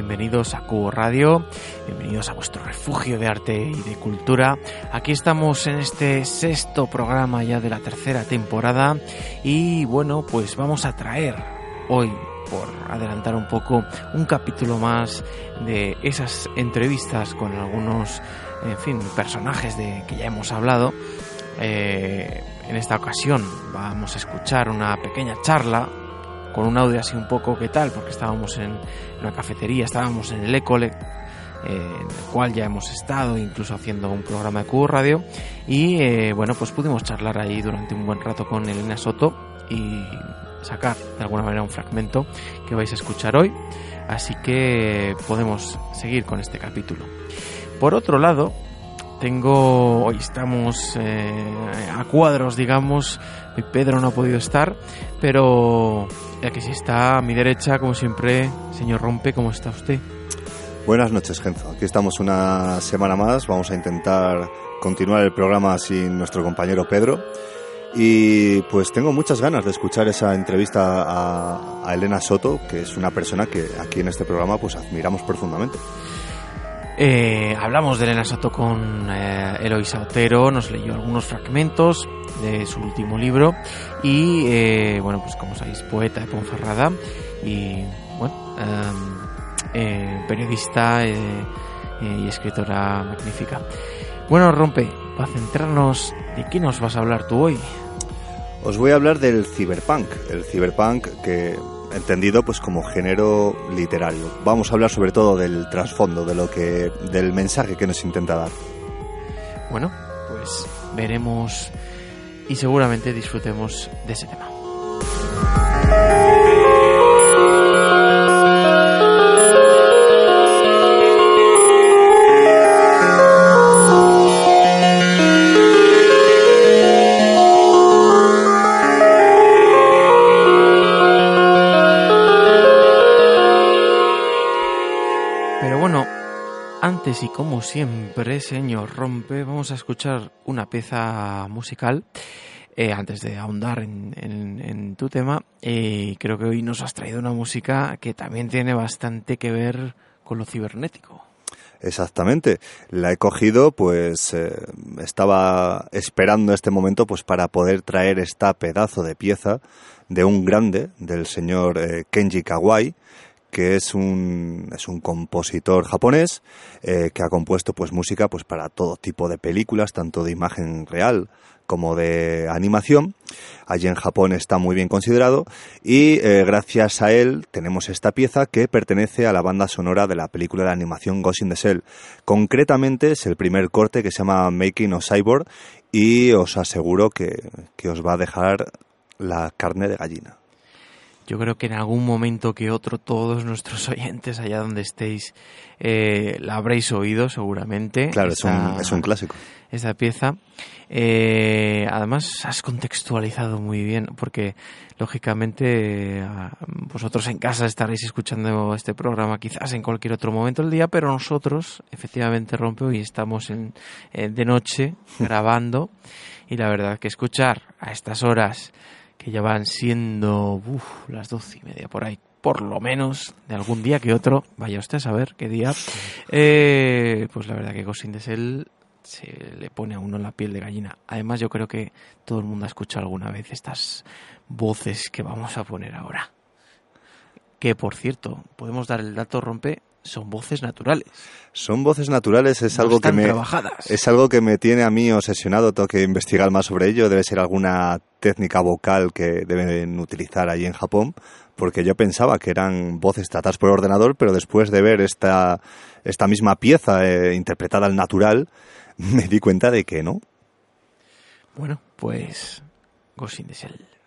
Bienvenidos a Cubo Radio, bienvenidos a vuestro refugio de arte y de cultura. Aquí estamos en este sexto programa ya de la tercera temporada y bueno, pues vamos a traer hoy, por adelantar un poco, un capítulo más de esas entrevistas con algunos, en fin, personajes de que ya hemos hablado. Eh, en esta ocasión vamos a escuchar una pequeña charla con un audio así un poco que tal, porque estábamos en una cafetería, estábamos en el Ecole, eh, en el cual ya hemos estado incluso haciendo un programa de Cubo Radio. Y eh, bueno pues pudimos charlar ahí durante un buen rato con Elena Soto y sacar de alguna manera un fragmento que vais a escuchar hoy. Así que podemos seguir con este capítulo. Por otro lado tengo hoy estamos eh, a cuadros digamos Pedro no ha podido estar pero ya que si está a mi derecha, como siempre, señor Rompe, ¿cómo está usted? Buenas noches, Genzo. Aquí estamos una semana más. Vamos a intentar continuar el programa sin nuestro compañero Pedro. Y pues tengo muchas ganas de escuchar esa entrevista a, Elena Soto, que es una persona que aquí en este programa pues admiramos profundamente. Eh, hablamos de Elena Soto con eh, Eloisa Otero, nos leyó algunos fragmentos de su último libro y, eh, bueno, pues como sabéis, poeta de Ponferrada y, bueno, em, eh, periodista y escritora magnífica. Bueno, Rompe, para centrarnos, ¿de qué nos vas a hablar tú hoy? Os voy a hablar del cyberpunk, el cyberpunk que entendido pues como género literario. Vamos a hablar sobre todo del trasfondo, de lo que del mensaje que nos intenta dar. Bueno, pues veremos y seguramente disfrutemos de ese tema. Y como siempre, señor Rompe, vamos a escuchar una pieza musical. Eh, antes de ahondar en, tu tema, eh, creo que hoy nos has traído una música que también tiene bastante que ver con lo cibernético. Exactamente. La he cogido, pues eh, estaba esperando este momento pues para poder traer esta pedazo de pieza de un grande, del señor Kenji Kawai, que es un, es un compositor japonés eh, que ha compuesto pues música pues para todo tipo de películas, tanto de imagen real como de animación. Allí en Japón está muy bien considerado y eh, gracias a él tenemos esta pieza que pertenece a la banda sonora de la película de animación Ghost in the Shell. Concretamente es el primer corte que se llama Making of Cyborg y os aseguro que, que os va a dejar la carne de gallina. Yo creo que en algún momento que otro todos nuestros oyentes allá donde estéis eh, la habréis oído seguramente. Claro, es, un, es un clásico. Esta pieza. Eh, además has contextualizado muy bien porque lógicamente vosotros en casa estaréis escuchando este programa quizás en cualquier otro momento del día, pero nosotros efectivamente rompe y estamos en, de noche grabando y la verdad que escuchar a estas horas que ya van siendo las doce y media por ahí, por lo menos, de algún día que otro, vaya usted a saber qué día, eh, pues la verdad que Ghost in se le pone a uno la piel de gallina. Además, yo creo que todo el mundo ha escuchado alguna vez estas voces que vamos a poner ahora. Que, por cierto, podemos dar el dato rompe, son voces naturales. Son voces naturales, es algo que me trabajadas. es algo que me tiene a mí obsesionado, tengo que investigar más sobre ello, debe ser alguna técnica vocal que deben utilizar allí en Japón, porque yo pensaba que eran voces tratadas por ordenador, pero después de ver esta esta misma pieza eh, interpretada al natural, me di cuenta de que no. Bueno, pues Ghost in the Shell.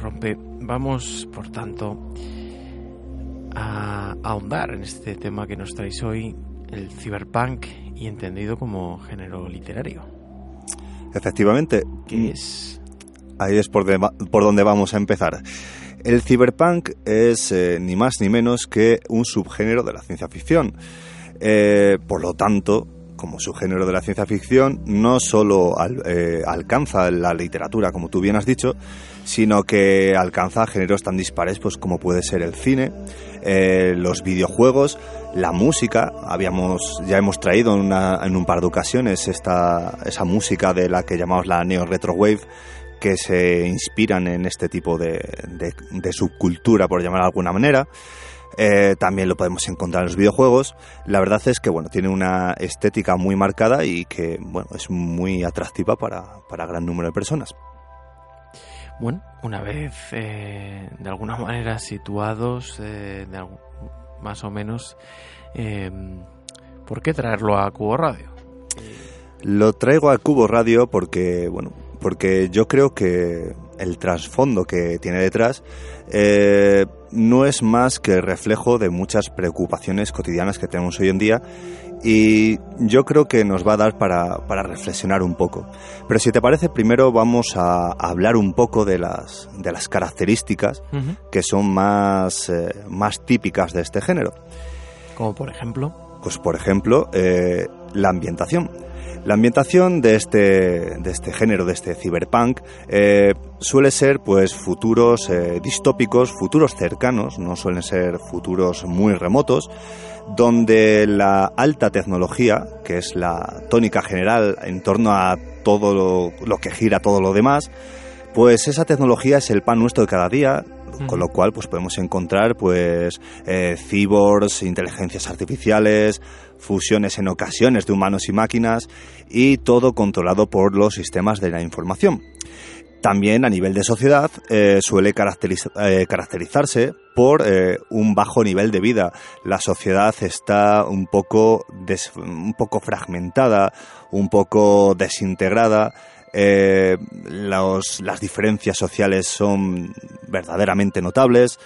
Rompe, vamos por tanto a ahondar en este tema que nos traéis hoy, el cyberpunk y entendido como género literario. Efectivamente. ¿Qué es? Ahí es por, por donde vamos a empezar. El cyberpunk es eh, ni más ni menos que un subgénero de la ciencia ficción. Eh, por lo tanto, como subgénero de la ciencia ficción, no solo eh, alcanza la literatura, como tú bien has dicho, sino que alcanza géneros tan dispares pues, como puede ser el cine, los videojuegos, la música. Habíamos, ya hemos traído en, un par de ocasiones esta, esa música de la que llamamos la neo retro wave que se inspiran en este tipo de, subcultura, por llamar de alguna manera. Eh, también lo podemos encontrar en los videojuegos. La verdad es que bueno, tiene una estética muy marcada y que bueno, es muy atractiva para, para gran número de personas. Bueno, una vez eh, de alguna manera situados, eh, más o menos, ¿por qué traerlo a Cubo Radio? Lo traigo a Cubo Radio porque, bueno, porque yo creo que el trasfondo que tiene detrás eh, no es más que el reflejo de muchas preocupaciones cotidianas que tenemos hoy en día y yo creo que nos va a dar para, reflexionar un poco. Pero si te parece, primero vamos a hablar un poco de las, de las características que son más, eh, más típicas de este género. Como por ejemplo. Pues por ejemplo, eh, la ambientación. La ambientación de este, de este género, de este cyberpunk, eh, suele ser pues futuros eh, distópicos, futuros cercanos, no suelen ser futuros muy remotos, donde la alta tecnología, que es la tónica general en torno a todo lo, que gira todo lo demás, pues esa tecnología es el pan nuestro de cada día, con lo cual pues podemos encontrar pues eh, cyborgs, inteligencias artificiales, fusiones en ocasiones de humanos y máquinas y todo controlado por los sistemas de la información. También a nivel de sociedad eh, suele eh, caracterizarse por eh, un bajo nivel de vida. La sociedad está un poco, un poco fragmentada, un poco desintegrada. las diferencias sociales son verdaderamente notables.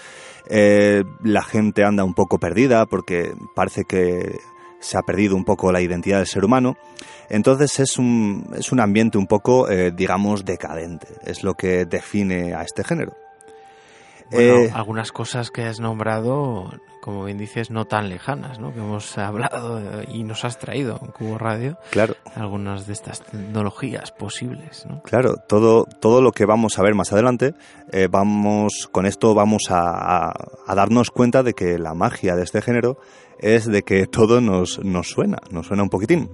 la gente anda un poco perdida porque parece que se ha perdido un poco la identidad del ser humano. Entonces es un, es un ambiente un poco, eh, digamos, decadente. Es lo que define a este género. Eh, algunas cosas que has nombrado, como bien dices, no tan lejanas, ¿no? Que hemos hablado y nos has traído en Cubo Radio. Claro. Algunas de estas tecnologías posibles, ¿no? Claro, todo, todo lo que vamos a ver más adelante, eh, vamos, con esto vamos a, a darnos cuenta de que la magia de este género es de que todo nos, nos suena, nos suena un poquitín.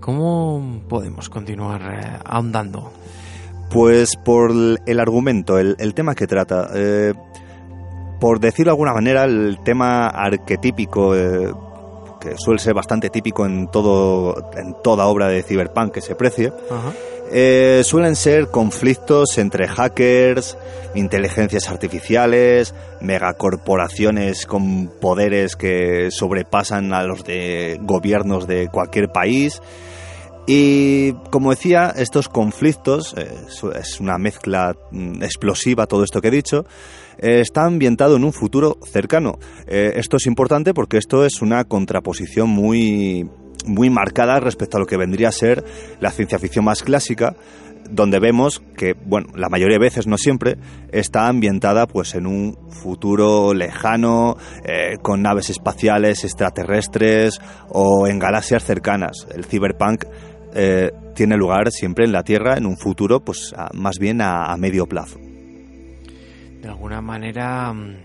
¿Cómo podemos continuar eh, ahondando? Pues por el argumento, el, tema que trata. Eh, por decirlo de alguna manera, el tema arquetípico, eh, que suele ser bastante típico en, todo, en toda obra de cyberpunk que se precie, eh, suelen ser conflictos entre hackers, inteligencias artificiales, megacorporaciones con poderes que sobrepasan a los de gobiernos de cualquier país. Y como decía, estos conflictos, eh, es una mezcla mm, explosiva todo esto que he dicho, eh, está ambientado en un futuro cercano. esto es importante porque esto es una contraposición muy muy marcada respecto a lo que vendría a ser la ciencia ficción más clásica, donde vemos que, bueno, la mayoría de veces, no siempre, está ambientada pues en un futuro lejano, eh, con naves espaciales extraterrestres o en galaxias cercanas. El cyberpunk eh, tiene lugar siempre en la Tierra, en un futuro, pues más bien a medio plazo. De alguna manera mm,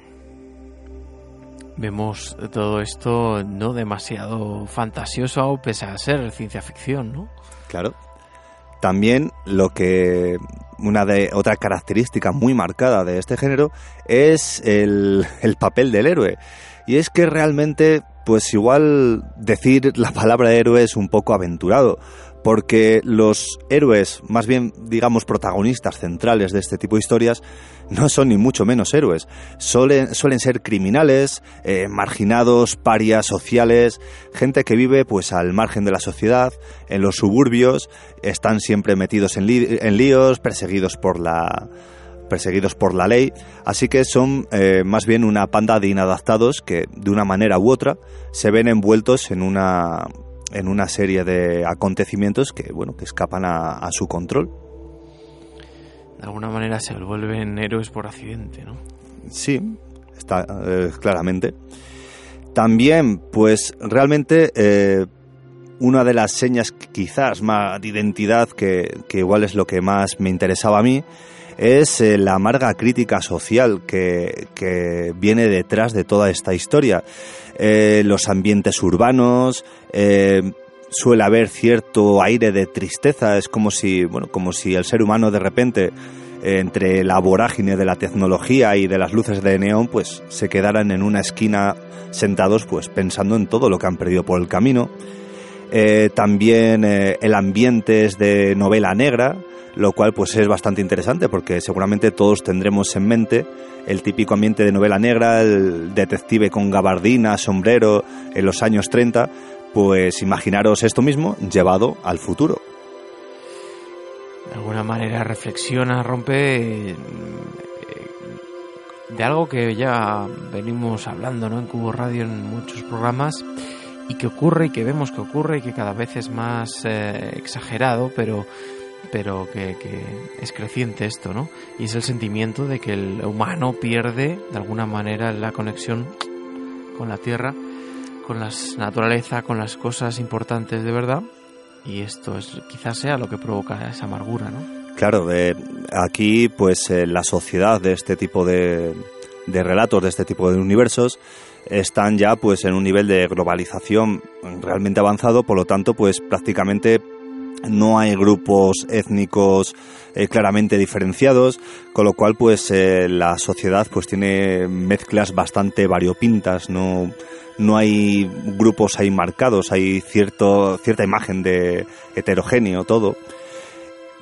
vemos todo esto no demasiado fantasioso pese a ser ciencia ficción, ¿no? Claro. También lo que una de otra característica muy marcada de este género es el, el papel del héroe. Y es que realmente, pues igual decir la palabra héroe es un poco aventurado, porque los héroes, más bien digamos protagonistas centrales de este tipo de historias, no son ni mucho menos héroes. Suelen, ser criminales, eh, marginados, parias sociales, gente que vive pues al margen de la sociedad, en los suburbios, están siempre metidos en, líos, perseguidos por la perseguidos por la ley, así que son eh, más bien una panda de inadaptados que de una manera u otra se ven envueltos en una en una serie de acontecimientos que bueno que escapan a, su control. De alguna manera se vuelven héroes por accidente, ¿no? Sí, está eh, claramente. También, pues realmente eh, una de las señas quizás más de identidad que, que, igual es lo que más me interesaba a mí es eh, la amarga crítica social que, que, viene detrás de toda esta historia. Eh, los ambientes urbanos, eh, suele haber cierto aire de tristeza, es como si, bueno, como si el ser humano de repente entre la vorágine de la tecnología y de las luces de neón, pues se quedaran en una esquina sentados, pues pensando en todo lo que han perdido por el camino. también el ambiente es de novela negra, lo cual pues es bastante interesante porque seguramente todos tendremos en mente el típico ambiente de novela negra, el detective con gabardina, sombrero en los años 30, pues imaginaros esto mismo llevado al futuro. De alguna manera reflexiona, rompe eh, de algo que ya venimos hablando ¿no? en Cubo Radio en muchos programas y que ocurre y que vemos que ocurre y que cada vez es más eh, exagerado, pero pero que, es creciente esto, ¿no? Y es el sentimiento de que el humano pierde de alguna manera la conexión con la tierra, con la naturaleza, con las cosas importantes de verdad. Y esto es quizás sea lo que provoca esa amargura, ¿no? Claro, aquí pues eh, la sociedad de este tipo de, de relatos, de este tipo de universos, están ya pues en un nivel de globalización realmente avanzado, por lo tanto pues prácticamente no hay grupos étnicos eh, claramente diferenciados, con lo cual pues eh, la sociedad pues tiene mezclas bastante variopintas, no, no hay grupos ahí marcados, hay cierto, cierta imagen de heterogéneo todo,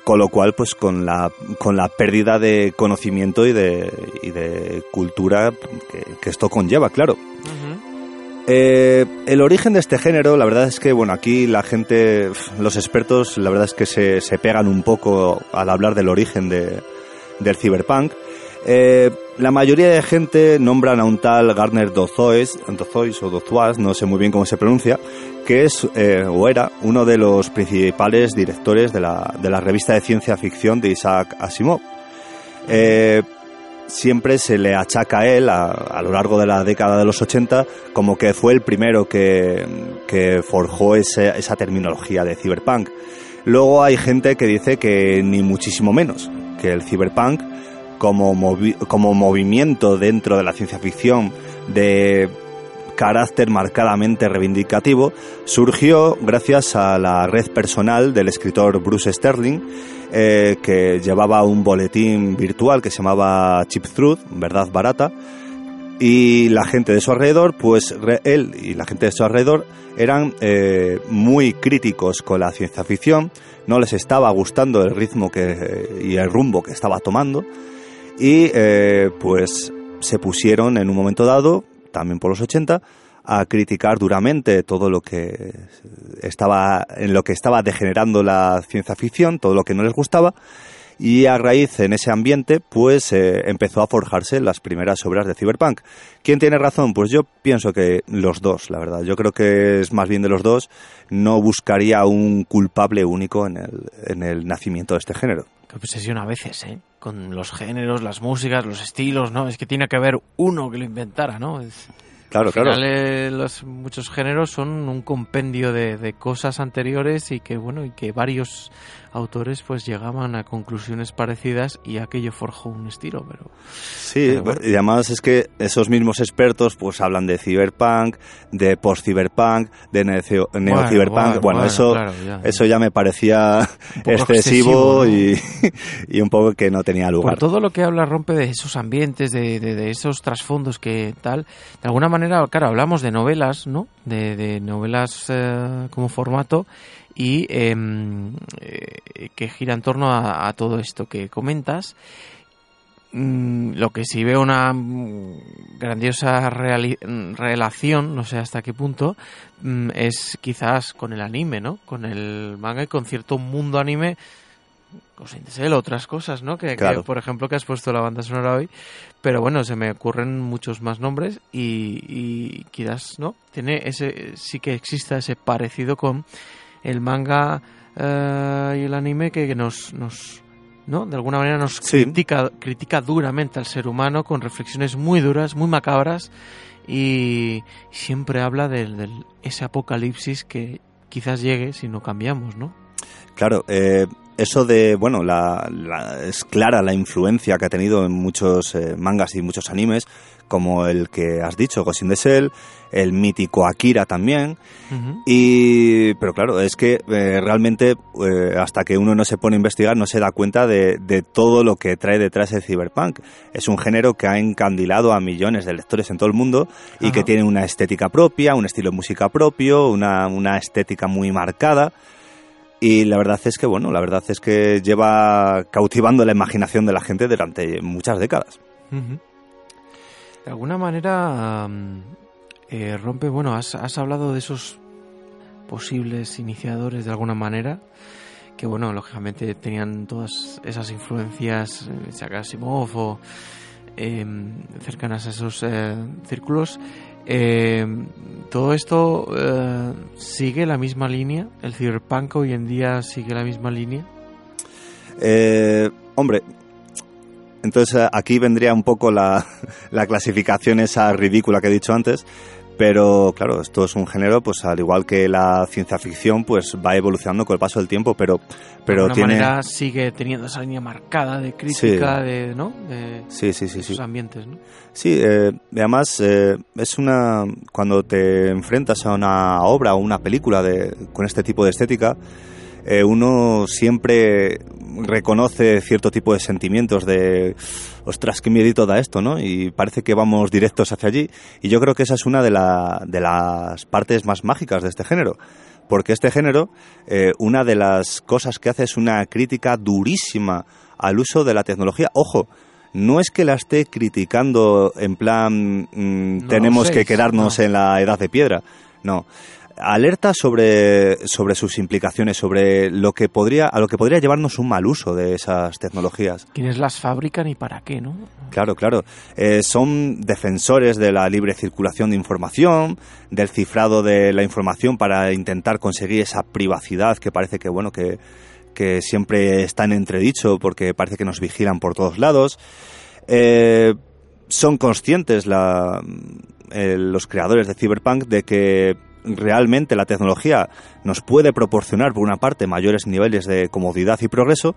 con lo cual pues con la, con la pérdida de conocimiento y de, y de cultura que, esto conlleva, claro. Eh, el origen de este género, la verdad es que, bueno, aquí la gente, los expertos, la verdad es que se, se pegan un poco al hablar del origen de, del cyberpunk. Eh, la mayoría de gente nombran a un tal Gardner Dozois, Dozois o Dozois, no sé muy bien cómo se pronuncia, que es eh, o era uno de los principales directores de la, de la revista de ciencia ficción de Isaac Asimov. Siempre se le achaca a él a, lo largo de la década de los 80 como que fue el primero que, forjó esa terminología de cyberpunk. Luego hay gente que dice que ni muchísimo menos, que el cyberpunk como, como movimiento dentro de la ciencia ficción de carácter marcadamente reivindicativo surgió gracias a la red personal del escritor Bruce Sterling, eh, que llevaba un boletín virtual que se llamaba Chip Truth, verdad barata, y la gente de su alrededor, pues él y la gente de su alrededor eran eh, muy críticos con la ciencia ficción, no les estaba gustando el ritmo que, y el rumbo que estaba tomando, y eh, pues se pusieron en un momento dado también por los 80, a criticar duramente todo lo que estaba en lo que estaba degenerando la ciencia ficción, todo lo que no les gustaba y a raíz en ese ambiente pues eh, empezó a forjarse las primeras obras de Cyberpunk. ¿Quién tiene razón? Pues yo pienso que los dos, la verdad. Yo creo que es más bien de los dos. No buscaría un culpable único en el, en el nacimiento de este género. Qué obsesión a veces, ¿eh? Con los géneros, las músicas, los estilos, ¿no? Es que tiene que haber uno que lo inventara, ¿no? Es... Claro, claro. Eh, los, muchos géneros son un compendio de, de, cosas anteriores y que, bueno, y que varios autores pues llegaban a conclusiones parecidas y aquello forjó un estilo, pero... Sí, y además es que esos mismos expertos pues hablan de cyberpunk, de post-cyberpunk, de neo-cyberpunk, bueno, eso, ya, eso ya me parecía excesivo y, y, un poco que no tenía lugar. Por todo lo que habla rompe de esos ambientes, de, de, esos trasfondos que tal, de alguna manera, claro, hablamos de novelas, ¿no? De, novelas eh, como formato y em, eh, que gira en torno a, todo esto que comentas. Mm, lo que sí veo una grandiosa relación, no sé hasta qué punto, mm, es quizás con el anime, ¿no? Con el manga y con cierto mundo anime Ghost otras cosas, ¿no? Que, por ejemplo, que has puesto la banda sonora hoy. Pero bueno, se me ocurren muchos más nombres y, y quizás, ¿no? Tiene ese, sí que exista ese parecido con el manga eh, y el anime que, nos, nos, ¿no? De alguna manera nos critica, critica duramente al ser humano con reflexiones muy duras, muy macabras y siempre habla de, ese apocalipsis que quizás llegue si no cambiamos, ¿no? Claro, eh, eso de, bueno, la, es clara la influencia que ha tenido en muchos eh, mangas y muchos animes, como el que has dicho, Ghost in the Shell, el mítico Akira también. Y, pero claro, es que eh, realmente eh, hasta que uno no se pone a investigar no se da cuenta de, todo lo que trae detrás el cyberpunk. Es un género que ha encandilado a millones de lectores en todo el mundo y que tiene una estética propia, un estilo de música propio, una, una estética muy marcada. Y la verdad es que, bueno, la verdad es que lleva cautivando la imaginación de la gente durante muchas décadas. De alguna manera eh, rompe, bueno, has, hablado de esos posibles iniciadores de alguna manera que bueno, lógicamente tenían todas esas influencias, eh, Asimov o em, cercanas a esos eh, círculos. Em, todo esto sigue la misma línea. El cyberpunk hoy en día sigue la misma línea. hombre, entonces eh, aquí vendría un poco la, clasificación esa ridícula que he dicho antes, pero claro, esto es un género, pues al igual que la ciencia ficción, pues va evolucionando con el paso del tiempo, pero, pero de tiene... manera sigue teniendo esa línea marcada de crítica de, ¿no? de, sí, sí, sí, esos ambientes, ¿no? Sí, eh, además eh, es una cuando te enfrentas a una obra o una película de, con este tipo de estética, eh, uno siempre reconoce cierto tipo de sentimientos de, ostras, qué miedito da esto, ¿no? Y parece que vamos directos hacia allí. Y yo creo que esa es una de, de las partes más mágicas de este género. Porque este género, eh, una de las cosas que hace es una crítica durísima al uso de la tecnología. Ojo, no es que la esté criticando en plan mm, tenemos que quedarnos en la edad de piedra. No, alerta sobre, sobre sus implicaciones, sobre lo que podría, a lo que podría llevarnos un mal uso de esas tecnologías. ¿Quiénes las fabrican y para qué, no? Claro, claro. Eh, son defensores de la libre circulación de información, del cifrado de la información para intentar conseguir esa privacidad que parece que, bueno, que, que siempre está en entredicho porque parece que nos vigilan por todos lados. Eh, son conscientes la, eh, los creadores de Cyberpunk de que realmente la tecnología nos puede proporcionar, por una parte, mayores niveles de comodidad y progreso,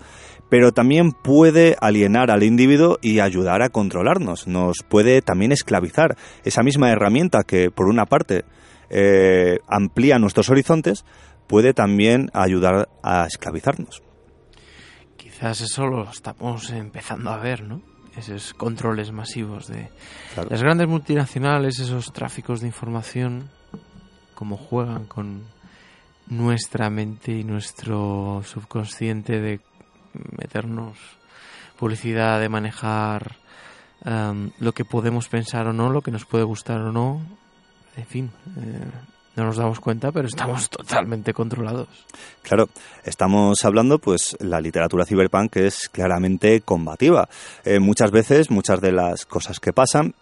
pero también puede alienar al individuo y ayudar a controlarnos. Nos puede también esclavizar. Esa misma herramienta que, por una parte, eh, amplía nuestros horizontes, puede también ayudar a esclavizarnos. Quizás eso lo estamos empezando a ver, ¿no? Esos controles masivos de las grandes multinacionales, esos tráficos de información cómo juegan con nuestra mente y nuestro subconsciente de meternos publicidad, de manejar um, lo que podemos pensar o no, lo que nos puede gustar o no. En fin, eh, no nos damos cuenta, pero estamos totalmente controlados. Claro, estamos hablando, pues la literatura cyberpunk es claramente combativa. Eh, muchas veces, muchas de las cosas que pasan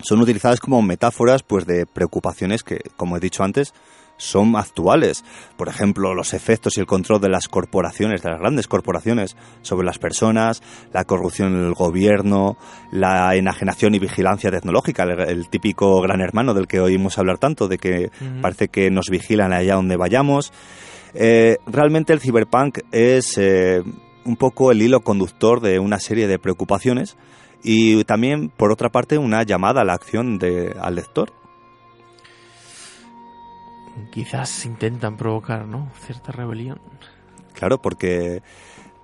son utilizadas como metáforas pues de preocupaciones que, como he dicho antes, son actuales. Por ejemplo, los efectos y el control de las corporaciones, de las grandes corporaciones, sobre las personas, la corrupción en el gobierno, la enajenación y vigilancia tecnológica, el, típico gran hermano del que oímos hablar tanto, de que parece que nos vigilan allá donde vayamos. Eh, realmente el cyberpunk es eh, un poco el hilo conductor de una serie de preocupaciones y también, por otra parte, una llamada a la acción de, al lector. Quizás intentan provocar, ¿no? Cierta rebelión. Claro, porque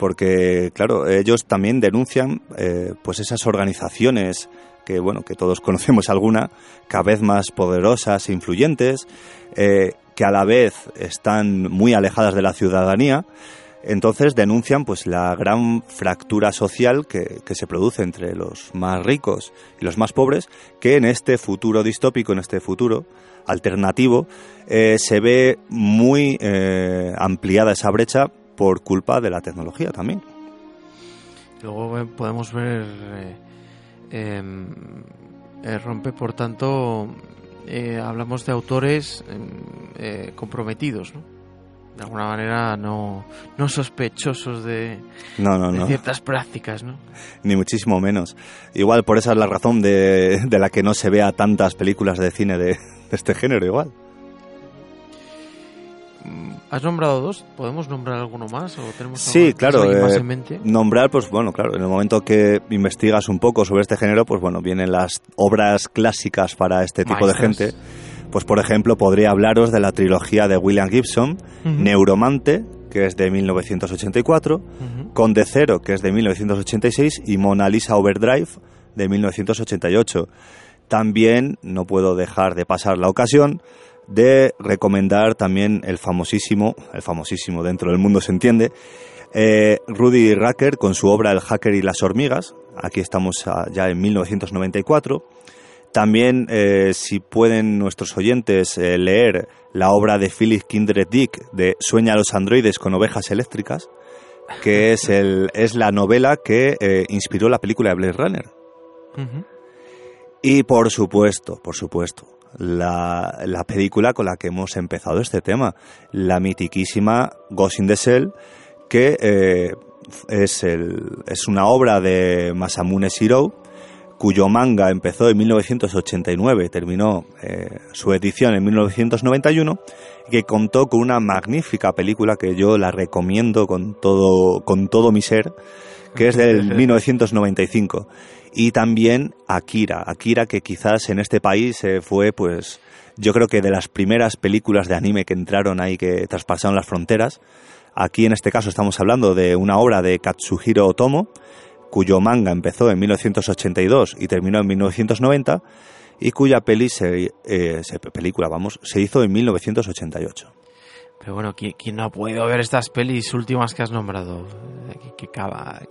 porque claro ellos también denuncian eh, pues esas organizaciones que bueno que todos conocemos alguna cada vez más poderosas e influyentes eh, que a la vez están muy alejadas de la ciudadanía entonces denuncian pues la gran fractura social que, se produce entre los más ricos y los más pobres, que en este futuro distópico, en este futuro alternativo, eh, se ve muy eh, ampliada esa brecha por culpa de la tecnología también. Luego eh, podemos ver em, Rompe, por tanto, hablamos de autores em, comprometidos, ¿no? De alguna manera no, no sospechosos de, No, no, de no. ciertas prácticas, ¿no? Ni muchísimo menos. Igual por esa es la razón de, de la que no se vea tantas películas de cine de, de este género, igual. Mm, ¿Has nombrado dos? ¿Podemos nombrar alguno más? ¿O tenemos Sí, claro, ¿tienes alguien más eh, en mente? Nombrar, pues bueno, claro, en el momento que investigas un poco sobre este género, pues bueno, vienen las obras clásicas para este tipo de gente. Pues por ejemplo, podría hablaros de la trilogía de William Gibson. Neuromante, que es de 1984, Ujú. Conde Cero, que es de 1986, y Mona Lisa Overdrive, de 1988. También no puedo dejar de pasar la ocasión de recomendar también el famosísimo, el famosísimo dentro del mundo se entiende, eh, Rudy Racker con su obra El hacker y las hormigas. Aquí estamos ah, ya en 1994. También, eh, si pueden nuestros oyentes eh, leer la obra de Philip Kindred Dick de Sueña a los androides con ovejas eléctricas, que es, el, es la novela que eh, inspiró la película de Blade Runner. Y por supuesto, por supuesto, la, la película con la que hemos empezado este tema, la mitiquísima Ghost in the Shell, que eh, es, el, es una obra de Masamune Shirou, cuyo manga empezó en 1989, terminó eh, su edición en 1991, y que contó con una magnífica película que yo la recomiendo con todo, con todo mi ser, que es del 1995. Y también Akira, Akira que quizás en este país eh, fue pues yo creo que de las primeras películas de anime que entraron ahí, que traspasaron las fronteras. Aquí en este caso estamos hablando de una obra de Katsuhiro Otomo, cuyo manga empezó en 1982 y terminó en 1990, y cuya peli se, eh, se- película, vamos, se hizo en 1988. Pero bueno, ¿quién, quién no ha podido ver estas pelis últimas que has nombrado? Eh, Que,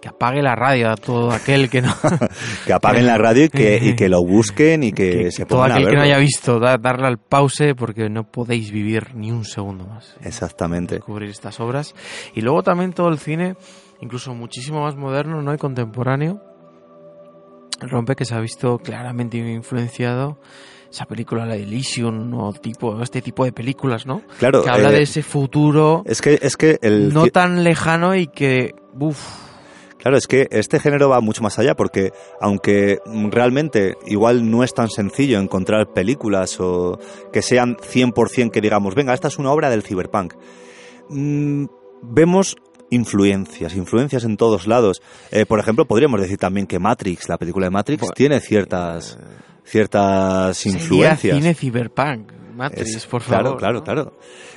que apague la radio a todo aquel que no... Que apaguen la radio y que, y que lo busquen y que, que- se todo pongan a aquel que no haya visto, da- darle al pause porque no podéis vivir ni un segundo más. Exactamente. Descubrir estas obras. Y luego también todo el cine, incluso muchísimo más moderno, ¿no? Y contemporáneo. Rompe que se ha visto claramente influenciado esa película, la Elysium, o tipo, este tipo de películas, ¿no? Claro, que habla eh, de ese futuro es que, es que el, no tan lejano y que, uff, Claro, es que este género va mucho más allá porque aunque realmente igual no es tan sencillo encontrar películas o que sean 100% que digamos, venga, esta es una obra del cyberpunk, mm, vemos influencias, influencias en todos lados. Eh, por ejemplo, podríamos decir también que Matrix, la película de Matrix, Bueno, tiene ciertas, ciertas sería influencias. cine cyberpunk, Matrix, Es- por claro, favor. Claro, ¿no? claro,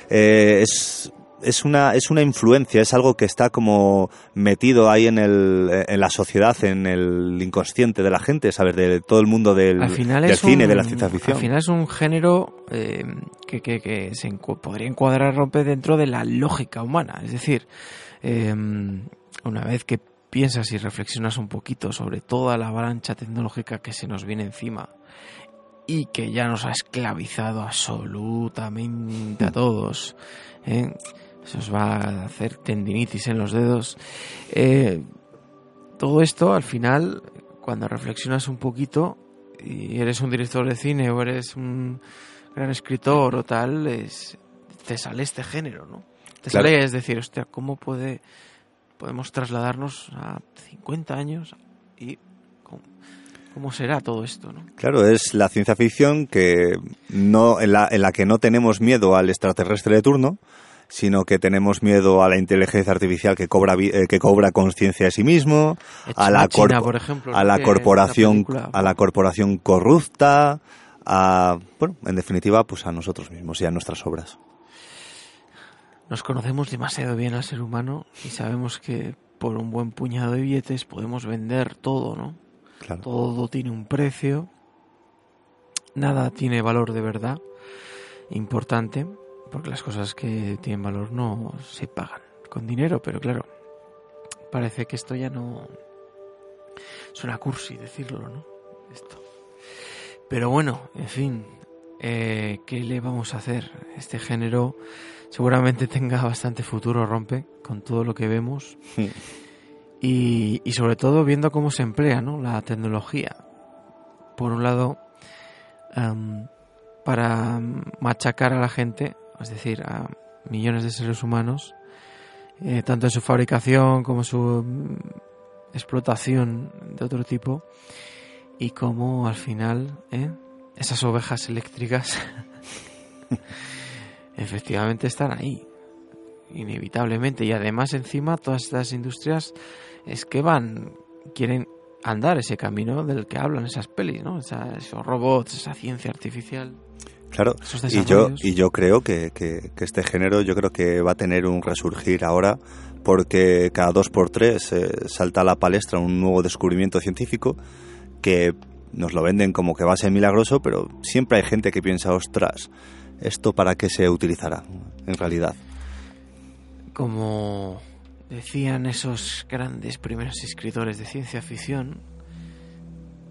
Eh, es, es, una, es una influencia, es algo que está como metido ahí en, el, en la sociedad, en el inconsciente de la gente, ¿sabes? De todo el mundo del, al final del cine, un, de la ciencia ficción. Al final es un género eh, que, que, que se encu- podría encuadrar rompe dentro de la lógica humana. Es decir, eh, una vez que piensas y reflexionas un poquito sobre toda la avalancha tecnológica que se nos viene encima y que ya nos ha esclavizado absolutamente a todos, ¿eh? se os va a hacer tendinitis en los dedos. eh, todo esto al final, cuando reflexionas un poquito y eres un director de cine o eres un gran escritor o tal, es, te sale este género, ¿no? Te Claro. sale, es decir, hostia, ¿cómo puede, podemos trasladarnos a 50 años y cómo, cómo será todo esto, ¿no? Claro, es la ciencia ficción que no, en, la, en la que no tenemos miedo al extraterrestre de turno, sino que tenemos miedo a la inteligencia artificial que cobra eh, que cobra conciencia de sí mismo, a la, por ejemplo, a la corporación a la corporación corrupta, a bueno, en definitiva, pues a nosotros mismos y a nuestras obras. Nos conocemos demasiado bien al ser humano y sabemos que por un buen puñado de billetes podemos vender todo, ¿no? Claro. Todo tiene un precio, nada tiene valor de verdad importante, porque las cosas que tienen valor no se pagan con dinero, pero claro, parece que esto ya no suena cursi decirlo, ¿no? Esto. Pero bueno, en fin, eh, ¿qué le vamos a hacer? Este género seguramente tenga bastante futuro, rompe, con todo lo que vemos. y, y sobre todo viendo cómo se emplea ¿no? la tecnología. Por un lado, em, para machacar a la gente, es decir, a millones de seres humanos, eh, tanto en su fabricación como en su mm, explotación de otro tipo, y como al final ¿eh? esas ovejas eléctricas efectivamente están ahí, inevitablemente, y además encima todas estas industrias es que van, quieren andar ese camino del que hablan esas pelis, ¿no? esos robots, esa ciencia artificial. Claro, y yo, y yo creo que, que, este género yo creo que va a tener un resurgir ahora porque cada dos por tres eh, salta a la palestra un nuevo descubrimiento científico que nos lo venden como que va a ser milagroso, pero siempre hay gente que piensa, ostras, ¿esto para qué se utilizará en realidad? Como decían esos grandes primeros escritores de ciencia ficción,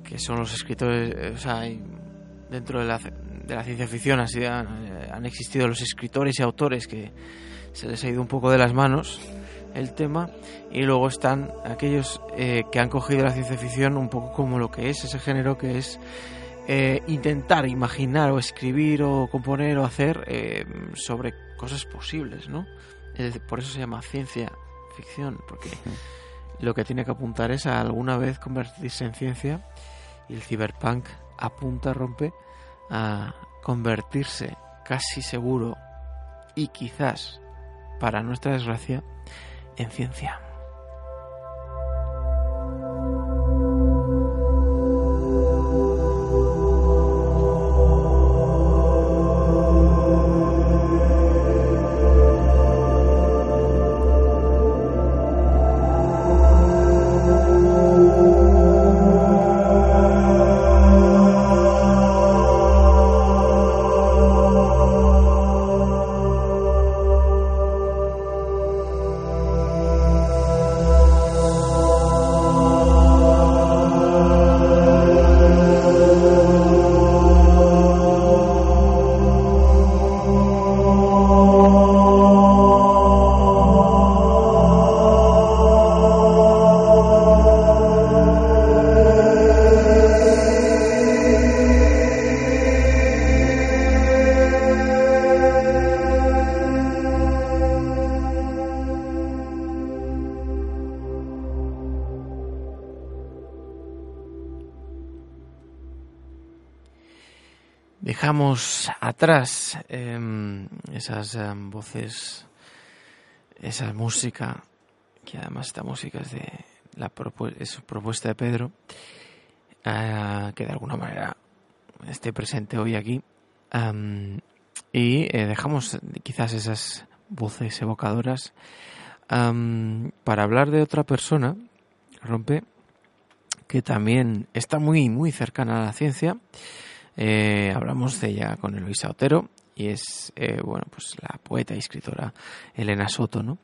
que son los escritores, eh, o sea, dentro de la, ciencia ficción así han, eh, han, existido los escritores y autores que se les ha ido un poco de las manos el tema y luego están aquellos eh, que han cogido la ciencia ficción un poco como lo que es ese género que es intentar imaginar o escribir o componer o hacer sobre cosas posibles, ¿no? por eso se llama ciencia ficción, porque lo que tiene que apuntar es a alguna vez convertirse en ciencia y el cyberpunk apunta, rompe a convertirse casi seguro y quizás, para nuestra desgracia, en ciencia. Atrás em, esas em, voces, esa música, que además esta música es de la propuesta de Pedro, eh, que de alguna manera esté presente hoy aquí. Em, y eh, dejamos quizás esas voces evocadoras para hablar de otra persona, Rompe, que también está muy, muy cercana a la ciencia eh, hablamos de ella con Eloisa Otero y es, eh, bueno, pues la poeta y escritora Elena Soto, ¿no?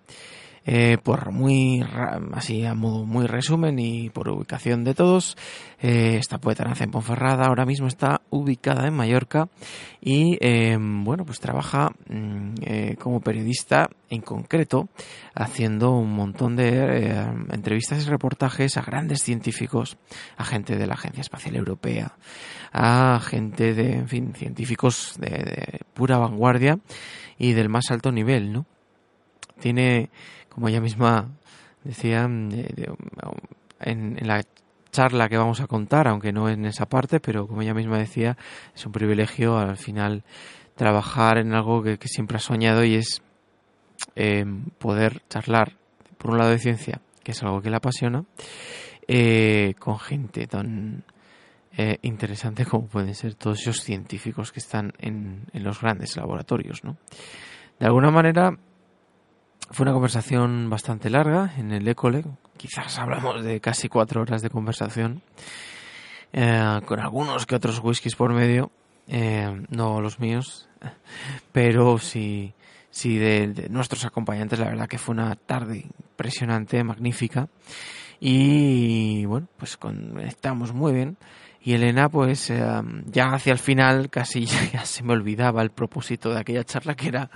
Eh, por muy así a modo muy resumen y por ubicación de todos, eh, esta poeta nace en Ponferrada, ahora mismo está ubicada en Mallorca y em, bueno pues trabaja mm, eh, como periodista en concreto haciendo un montón de entrevistas y reportajes a grandes científicos, a gente de la Agencia Espacial Europea, a gente de, en fin, científicos de, de pura vanguardia y del más alto nivel, ¿no? Tiene como ella misma decía mm, en, la charla que vamos a contar, aunque no en esa parte, pero como ella misma decía, es un privilegio al final trabajar en algo que, siempre ha soñado y es eh, poder charlar, por un lado de ciencia, que es algo que le apasiona, eh, con gente tan eh, interesante como pueden ser todos esos científicos que están en, en los grandes laboratorios. ¿no? De alguna manera, fue una conversación bastante larga en el École. Quizás hablamos de casi cuatro horas de conversación. Eh, con algunos que otros whiskies por medio. Eh, no los míos. Pero sí, sí de, nuestros acompañantes. La verdad que fue una tarde impresionante, magnífica. Y bueno, pues conectamos muy bien. Y Elena, pues eh, ya hacia el final casi ya, se me olvidaba el propósito de aquella charla que era,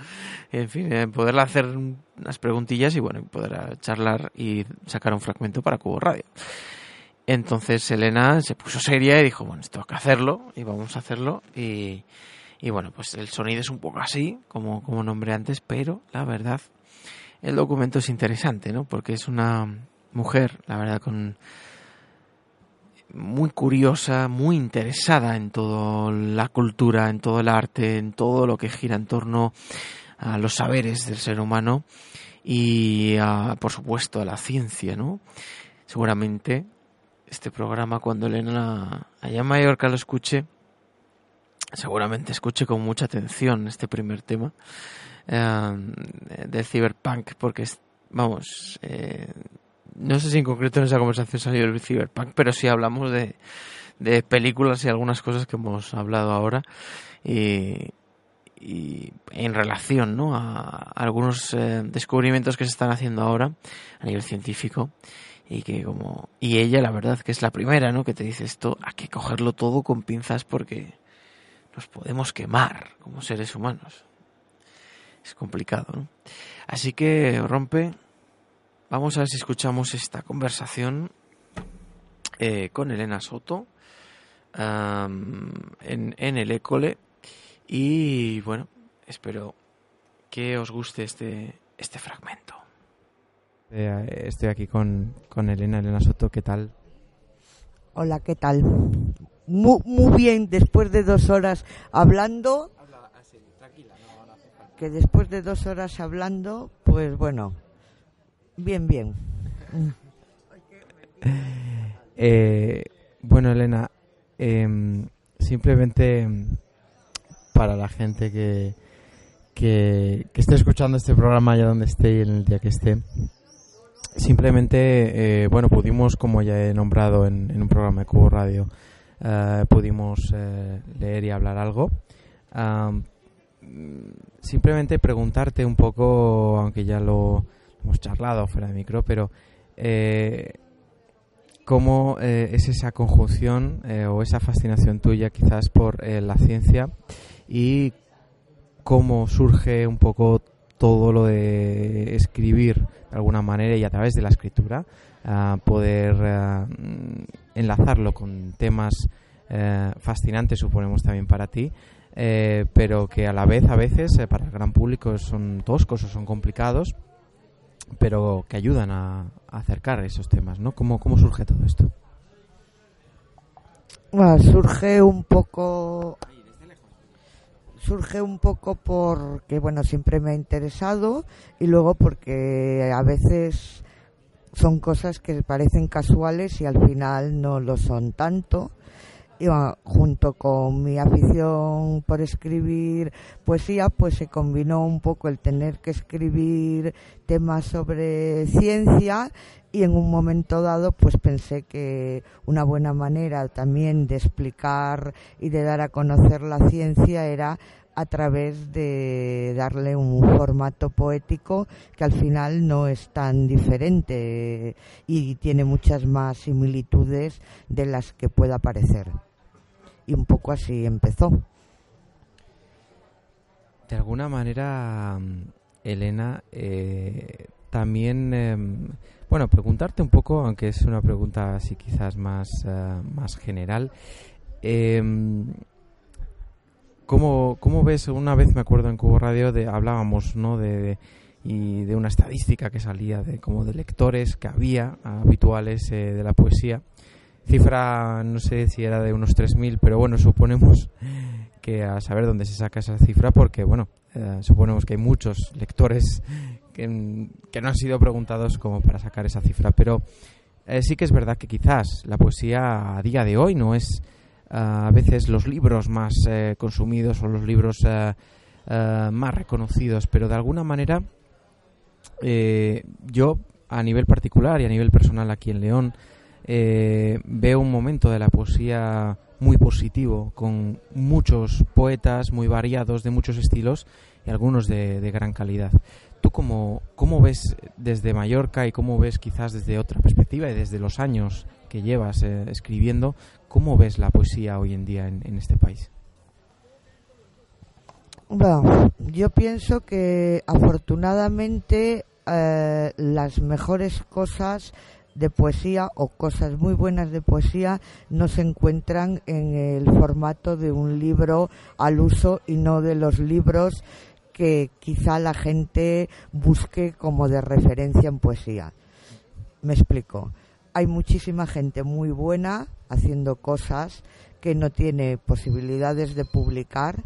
en fin, eh, poderle hacer unas preguntillas y bueno, poder charlar y sacar un fragmento para Cubo Radio. Entonces Elena se puso seria y dijo, bueno, esto hay que hacerlo y vamos a hacerlo y, y bueno, pues el sonido es un poco así, como, como nombré antes, pero la verdad, el documento es interesante, ¿no? Porque es una mujer, la verdad, con muy curiosa, muy interesada en toda la cultura, en todo el arte, en todo lo que gira en torno a los saberes del ser humano y, por supuesto, a la ciencia, ¿no? Seguramente este programa, cuando Elena allá en Mallorca lo escuche, seguramente escuche con mucha atención este primer tema eh, del cyberpunk, porque, es, vamos, eh, no sé si en concreto en esa conversación salió el cyberpunk, pero sí hablamos de, de películas y algunas cosas que hemos hablado ahora y, y en relación ¿no? a, algunos eh, descubrimientos que se están haciendo ahora a nivel científico y que como y ella la verdad que es la primera no que te dice esto hay que cogerlo todo con pinzas porque nos podemos quemar como seres humanos es complicado ¿no? así que rompe Vamos a ver si escuchamos esta conversación eh, con Elena Soto en, el École. Y bueno, espero que os guste este, este fragmento. Eh, estoy aquí con, con Elena, Elena Soto, ¿qué tal? Hola, ¿qué tal? Muy, muy bien, después de dos horas hablando, que después de dos horas hablando, pues bueno, Bien, bien. Eh, bueno, Elena, em, simplemente para la gente que, que, esté escuchando este programa allá donde esté y en el día que esté, simplemente, eh, bueno, pudimos, como ya he nombrado en, un programa de Cubo Radio, eh, pudimos leer y hablar algo. simplemente preguntarte un poco, aunque ya lo hemos charlado fuera de micro, pero eh, cómo eh, es esa conjunción eh, o esa fascinación tuya quizás por la ciencia y cómo surge un poco todo lo de escribir de alguna manera y a través de la escritura poder enlazarlo con temas fascinantes suponemos también para ti pero que a la vez a veces para el gran público son toscos o son complicados pero que ayudan a, acercar esos temas, ¿no? ¿Cómo, ¿Cómo surge todo esto? Surge un poco surge un poco porque bueno siempre me ha interesado y luego porque a veces son cosas que parecen casuales y al final no lo son tanto y junto con mi afición por escribir poesía, pues se combinó un poco el tener que escribir temas sobre ciencia y en un momento dado pues pensé que una buena manera también de explicar y de dar a conocer la ciencia era a través de darle un formato poético que al final no es tan diferente y tiene muchas más similitudes de las que pueda parecer. Y un poco así empezó. De alguna manera, Elena, eh, también, em, bueno, preguntarte un poco, aunque es una pregunta así quizás más, eh, más general, eh, ¿Cómo, ¿Cómo, ves? Una vez me acuerdo en Cubo Radio de, hablábamos ¿no? de, y de una estadística que salía de como de lectores que había habituales eh, de la poesía. Cifra, no sé si era de unos 3.000, pero bueno, suponemos que a saber dónde se saca esa cifra, porque bueno, eh, suponemos que hay muchos lectores que, que, no han sido preguntados como para sacar esa cifra, pero eh, sí que es verdad que quizás la poesía a día de hoy no es a veces los libros más eh, consumidos o los libros eh, eh, más reconocidos, pero de alguna manera yo a nivel particular y a nivel personal aquí en León veo un momento de la poesía muy positivo, con muchos poetas muy variados, de muchos estilos y algunos de, de gran calidad. ¿Tú cómo, cómo ves desde Mallorca y cómo ves quizás desde otra perspectiva y desde los años que llevas eh, escribiendo, ¿cómo ves la poesía hoy en día en, este país? Bueno, yo pienso que afortunadamente eh, las mejores cosas de poesía o cosas muy buenas de poesía no se encuentran en el formato de un libro al uso y no de los libros que quizá la gente busque como de referencia en poesía. Me explico. Hay muchísima gente muy buena haciendo cosas que no tiene posibilidades de publicar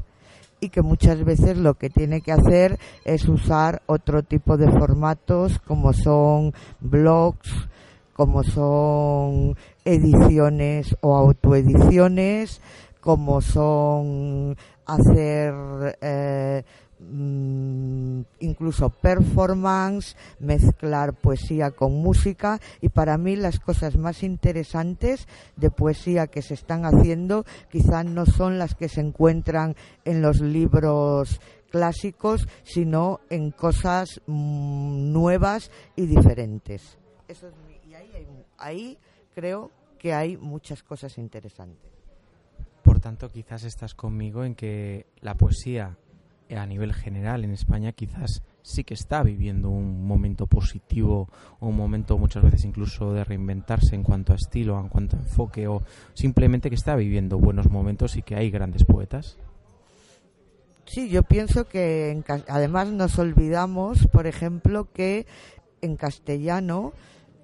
y que muchas veces lo que tiene que hacer es usar otro tipo de formatos como son blogs, como son ediciones o autoediciones, como son hacer eh, incluso performance, mezclar poesía con música y para mí las cosas más interesantes de poesía que se están haciendo quizás no son las que se encuentran en los libros clásicos, sino en cosas mm, nuevas y diferentes. Eso es ahí creo que hay muchas cosas interesantes. Por tanto, quizás estás conmigo en que la poesía a nivel general en España quizás sí que está viviendo un momento positivo un momento muchas veces incluso de reinventarse en cuanto a estilo, en cuanto a enfoque o simplemente que está viviendo buenos momentos y que hay grandes poetas. Sí, yo pienso que además nos olvidamos, por ejemplo, que en castellano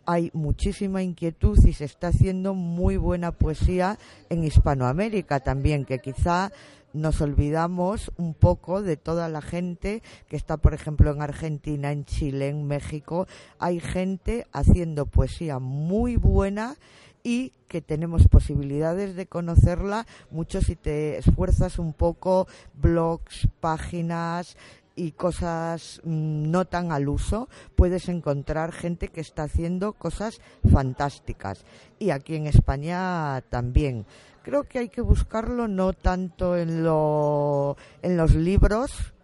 hay muchísima inquietud y se está haciendo muy buena poesía en Hispanoamérica también, que quizá nos olvidamos un poco de toda la gente que está, por ejemplo, en Argentina, en Chile, en México. Hay gente haciendo poesía muy buena y que tenemos posibilidades de conocerla mucho si te esfuerzas un poco, blogs, páginas, y cosas mm, no tan al uso, puedes encontrar gente que está haciendo cosas fantásticas. Y aquí en España también. Creo que hay que buscarlo no tanto en, lo, en los libros,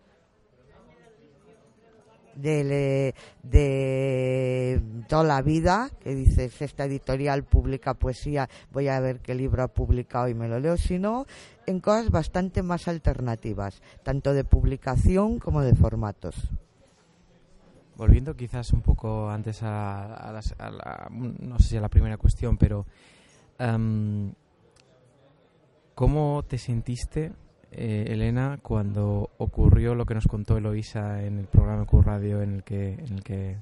de, de, toda la vida, que dices, esta editorial publica poesía, voy a ver qué libro ha publicado y me lo leo, sino en cosas bastante más alternativas, tanto de publicación como de formatos. Volviendo quizás un poco antes a, la, no sé si a la primera cuestión, pero em, ¿cómo te sentiste, eh, Elena, cuando ocurrió lo que nos contó Eloisa en el programa Q Radio en el que, en el que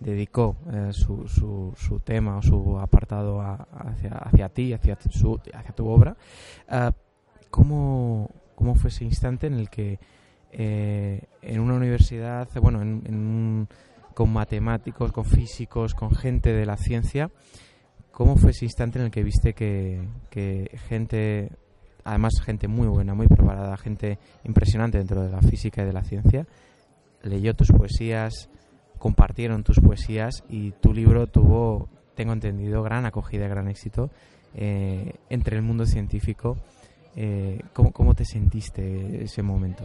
dedicó eh, su, su, tema o su apartado hacia, ti, hacia, hacia tu obra? Uh, ¿Cómo, ¿Cómo fue ese instante en el que eh, en una universidad, bueno, con matemáticos, con físicos, con gente de la ciencia, ¿cómo fue ese instante en el que viste que, gente, además gente muy buena, muy preparada, gente impresionante dentro de la física y de la ciencia, leyó tus poesías, compartieron tus poesías y tu libro tuvo, tengo entendido, gran acogida, gran éxito eh, entre el mundo científico eh, ¿cómo, te sentiste ese momento?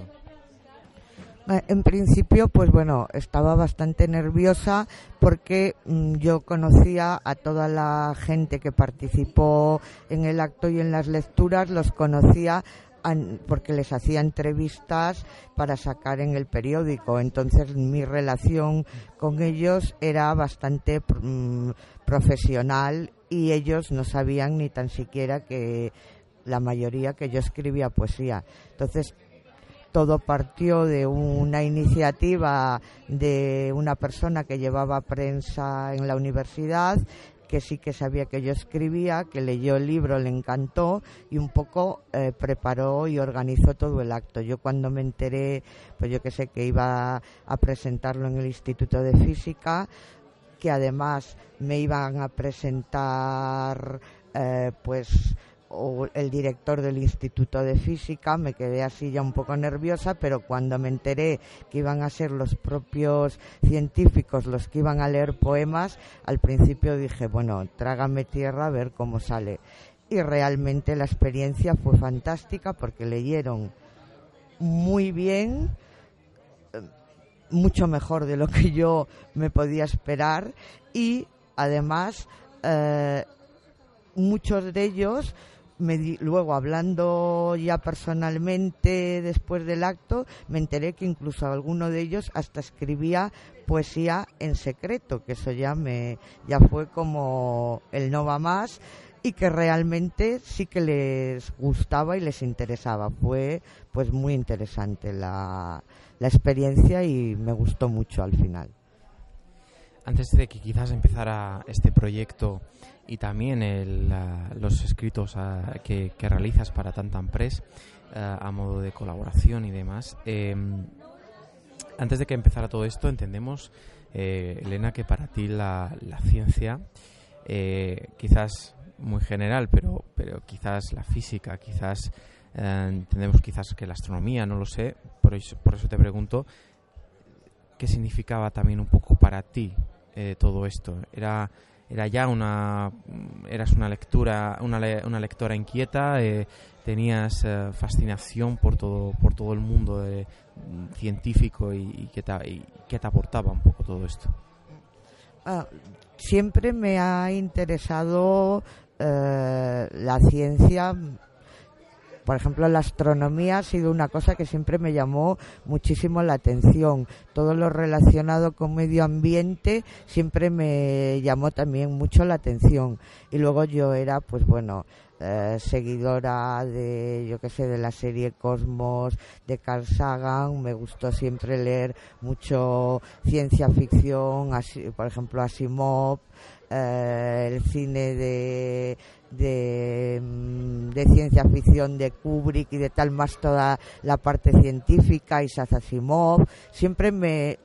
Eh, en principio, pues bueno, estaba bastante nerviosa porque mm, yo conocía a toda la gente que participó en el acto y en las lecturas, los conocía porque les hacía entrevistas para sacar en el periódico. Entonces mi relación con ellos era bastante mm, profesional y ellos no sabían ni tan siquiera que la mayoría que yo escribía poesía. Entonces, todo partió de una iniciativa de una persona que llevaba prensa en la universidad que sí que sabía que yo escribía, que leyó el libro, le encantó y un poco eh, preparó y organizó todo el acto. Yo cuando me enteré, pues yo que sé que iba a presentarlo en el Instituto de Física, que además me iban a presentar eh, pues o el director del Instituto de Física, me quedé así ya un poco nerviosa, pero cuando me enteré que iban a ser los propios científicos los que iban a leer poemas, al principio dije, bueno, trágame tierra a ver cómo sale. Y realmente la experiencia fue fantástica porque leyeron muy bien, mucho mejor de lo que yo me podía esperar y además eh, muchos de ellos luego hablando ya personalmente después del acto, me enteré que incluso alguno de ellos hasta escribía poesía en secreto, que eso ya me ya fue como el no va más y que realmente sí que les gustaba y les interesaba. Fue pues muy interesante la, la experiencia y me gustó mucho al final. Antes de que quizás empezara este proyecto y también los escritos que, realizas para Tantan Press eh, a modo de colaboración y demás, em, antes de que empezara todo esto, entendemos, eh, Elena, que para ti la, ciencia, eh, quizás muy general, pero, pero quizás la física, quizás entendemos quizás que la astronomía, no lo sé, por eso, por eso te pregunto, ¿qué significaba también un poco para ti eh, todo esto? ¿Era, era ya una, eras una lectura, una, una lectora inquieta? Eh, ¿Tenías eh, fascinación por todo, por todo el mundo científico y, y, qué te, qué te aportaba un poco todo esto? Ah, siempre me ha interesado la ciencia por ejemplo, la astronomía ha sido una cosa que siempre me llamó muchísimo la atención. Todo lo relacionado con medio ambiente siempre me llamó también mucho la atención. Y luego yo era, pues bueno, eh, seguidora de, yo qué sé, de la serie Cosmos, de Carl Sagan. Me gustó siempre leer mucho ciencia ficción, así, por ejemplo, Asimov. Eh, el cine de, mm, de, ciencia ficción de Kubrick y de tal más toda la parte científica, Isaac Asimov, siempre me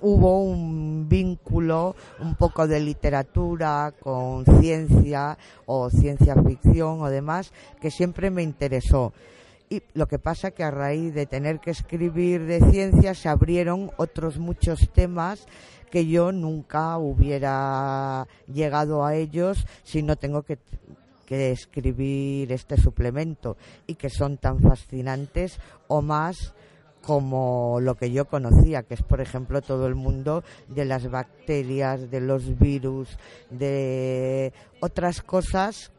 hubo un vínculo un poco de literatura con ciencia o ciencia ficción o demás que siempre me interesó. Y lo que pasa que a raíz de tener que escribir de ciencia se abrieron otros muchos temas que yo nunca hubiera llegado a ellos si no tengo que, escribir este suplemento y que son tan fascinantes o más como lo que yo conocía, que es por ejemplo todo el mundo de las bacterias, de los virus, de otras cosas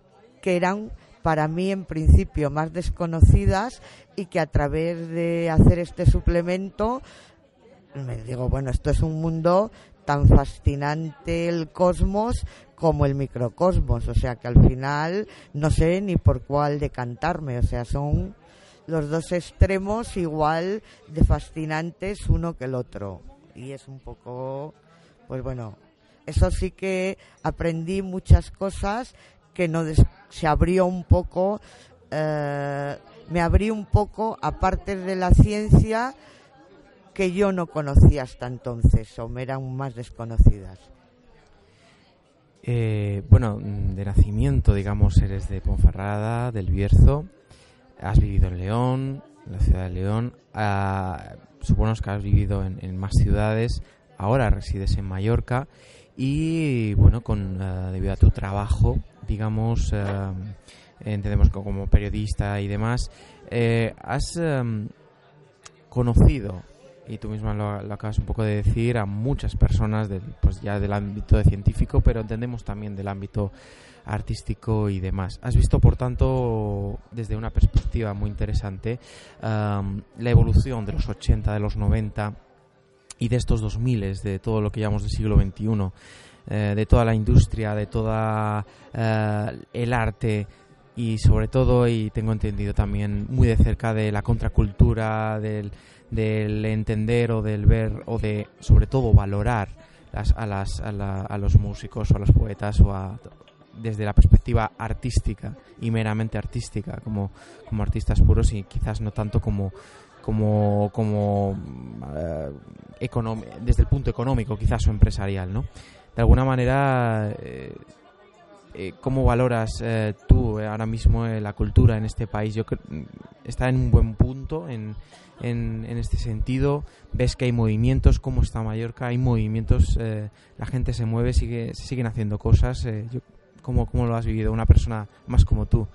que eran para mí en principio más desconocidas y que a través de hacer este suplemento me digo, bueno, esto es un mundo tan fascinante el cosmos como el microcosmos, o sea que al final no sé ni por cuál decantarme, o sea, son los dos extremos igual de fascinantes uno que el otro. Y es un poco, pues bueno, eso sí que aprendí muchas cosas que no se abrió un poco, eh, me abrí un poco, aparte de la ciencia, que yo no conocía hasta entonces o me eran más desconocidas. Eh, bueno, de nacimiento, digamos, eres de Ponferrada, del Bierzo, has vivido en León, en la ciudad de León, ah, supongo que has vivido en, más ciudades, ahora resides en Mallorca y, bueno, con ah, debido a tu trabajo, digamos, ah, entendemos como periodista y demás, eh, has conocido y tú misma lo, acabas un poco de decir, a muchas personas del, pues ya del ámbito de científico, pero entendemos también del ámbito artístico y demás. Has visto, por tanto, desde una perspectiva muy interesante, la evolución de los 80, de los 90 y de estos 2000, de todo lo que llamamos del siglo XXI, eh, de toda la industria, de toda eh, el arte, y sobre todo, y tengo entendido también muy de cerca de la contracultura, del, entender o del ver o de sobre todo valorar a, los músicos o a los poetas o a, desde la perspectiva artística y meramente artística como, como artistas puros y quizás no tanto como como como eh, desde el punto económico quizás o empresarial no de alguna manera eh, eh, ¿Cómo valoras eh, tú eh, ahora mismo la cultura en este país? Yo creo mm, está en un buen punto en, en, este sentido. Ves que hay movimientos, como está Mallorca, hay movimientos, la gente se mueve, sigue, se siguen haciendo cosas. ¿cómo, ¿Cómo lo has vivido? Una persona más como tú,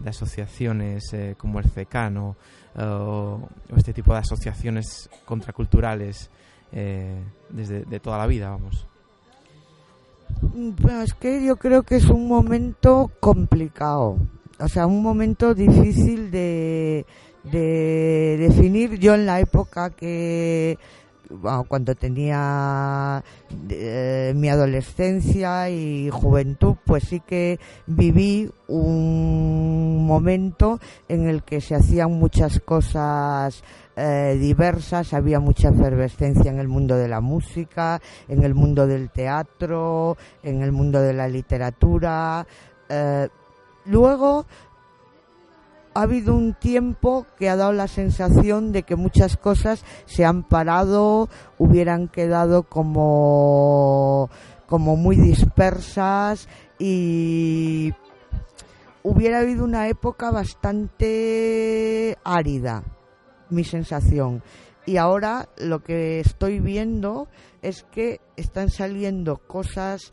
de asociaciones como el CECAN o, este tipo de asociaciones contraculturales desde de toda la vida, vamos. Es que yo creo que es un momento complicado, o sea, un momento difícil de, de definir. Yo en la época que cuando tenía eh, mi adolescencia y juventud, pues sí que viví un momento en el que se hacían muchas cosas eh, diversas, había mucha efervescencia en el mundo de la música, en el mundo del teatro, en el mundo de la literatura. Eh, luego ha habido un tiempo que ha dado la sensación de que muchas cosas se han parado, hubieran quedado como, como muy dispersas y hubiera habido una época bastante árida, mi sensación. Y ahora lo que estoy viendo es que están saliendo cosas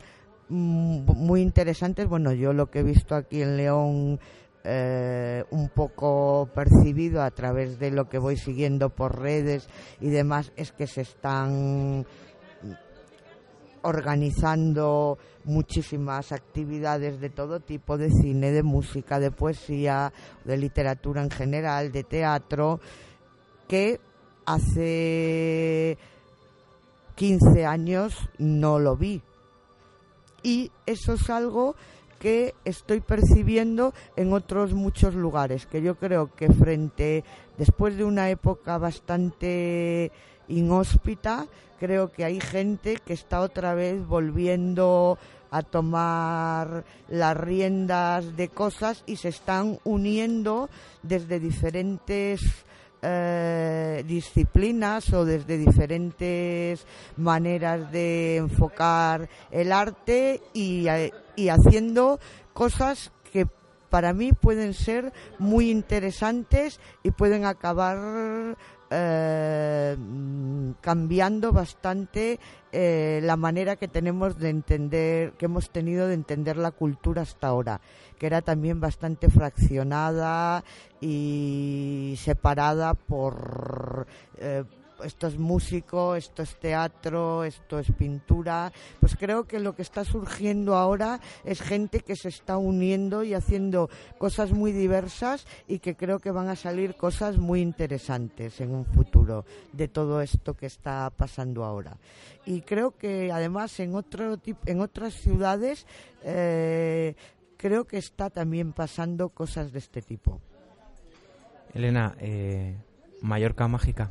mm, muy interesantes. Bueno, yo lo que he visto aquí en León eh, un poco percibido a través de lo que voy siguiendo por redes y demás es que se están organizando muchísimas actividades de todo tipo, de cine, de música, de poesía, de literatura en general, de teatro, que hace 15 años no lo vi. Y eso es algo que estoy percibiendo en otros muchos lugares, que yo creo que frente, después de una época bastante inhóspita, creo que hay gente que está otra vez volviendo a tomar las riendas de cosas y se están uniendo desde diferentes eh, disciplinas o desde diferentes maneras de enfocar el arte y, eh, y haciendo cosas que para mí pueden ser muy interesantes y pueden acabar eh, cambiando bastante eh, la manera que tenemos de entender, que hemos tenido de entender la cultura hasta ahora, que era también bastante fraccionada y separada por eh, esto es músico, esto es teatro, esto es pintura. Pues creo que lo que está surgiendo ahora es gente que se está uniendo y haciendo cosas muy diversas y que creo que van a salir cosas muy interesantes en un futuro de todo esto que está pasando ahora. Y creo que además en, otro, en otras ciudades eh, creo que está también pasando cosas de este tipo. Elena, eh, Mallorca mágica.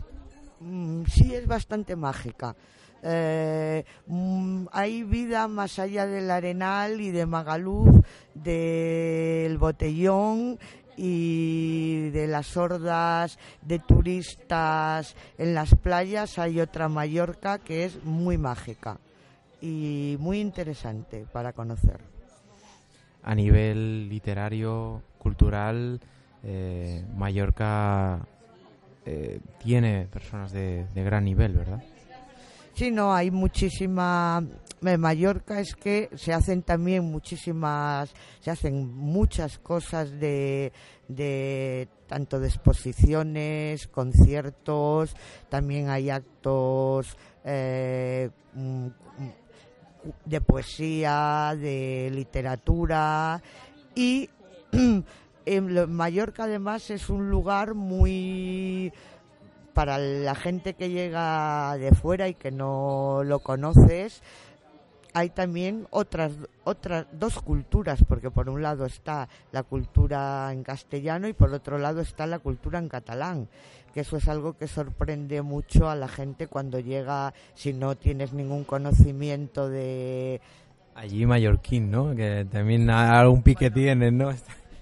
Mm, sí es bastante mágica. Eh, mm, hay vida más allá del Arenal y de Magaluf, del Botellón y de las hordas de turistas en las playas. Hay otra Mallorca que es muy mágica y muy interesante para conocer. A nivel literario, cultural, eh, Mallorca eh, tiene personas de, gran nivel, ¿verdad? Sí, no, hay muchísima. En Mallorca es que se hacen también muchísimas, se hacen muchas cosas de, de tanto de exposiciones, conciertos, también hay actos eh, mm, de poesía, de literatura y En Mallorca además es un lugar muy para la gente que llega de fuera y que no lo conoces hay también otras otras dos culturas porque por un lado está la cultura en castellano y por otro lado está la cultura en catalán que eso es algo que sorprende mucho a la gente cuando llega si no tienes ningún conocimiento de allí mallorquín no que también algún pique tienes no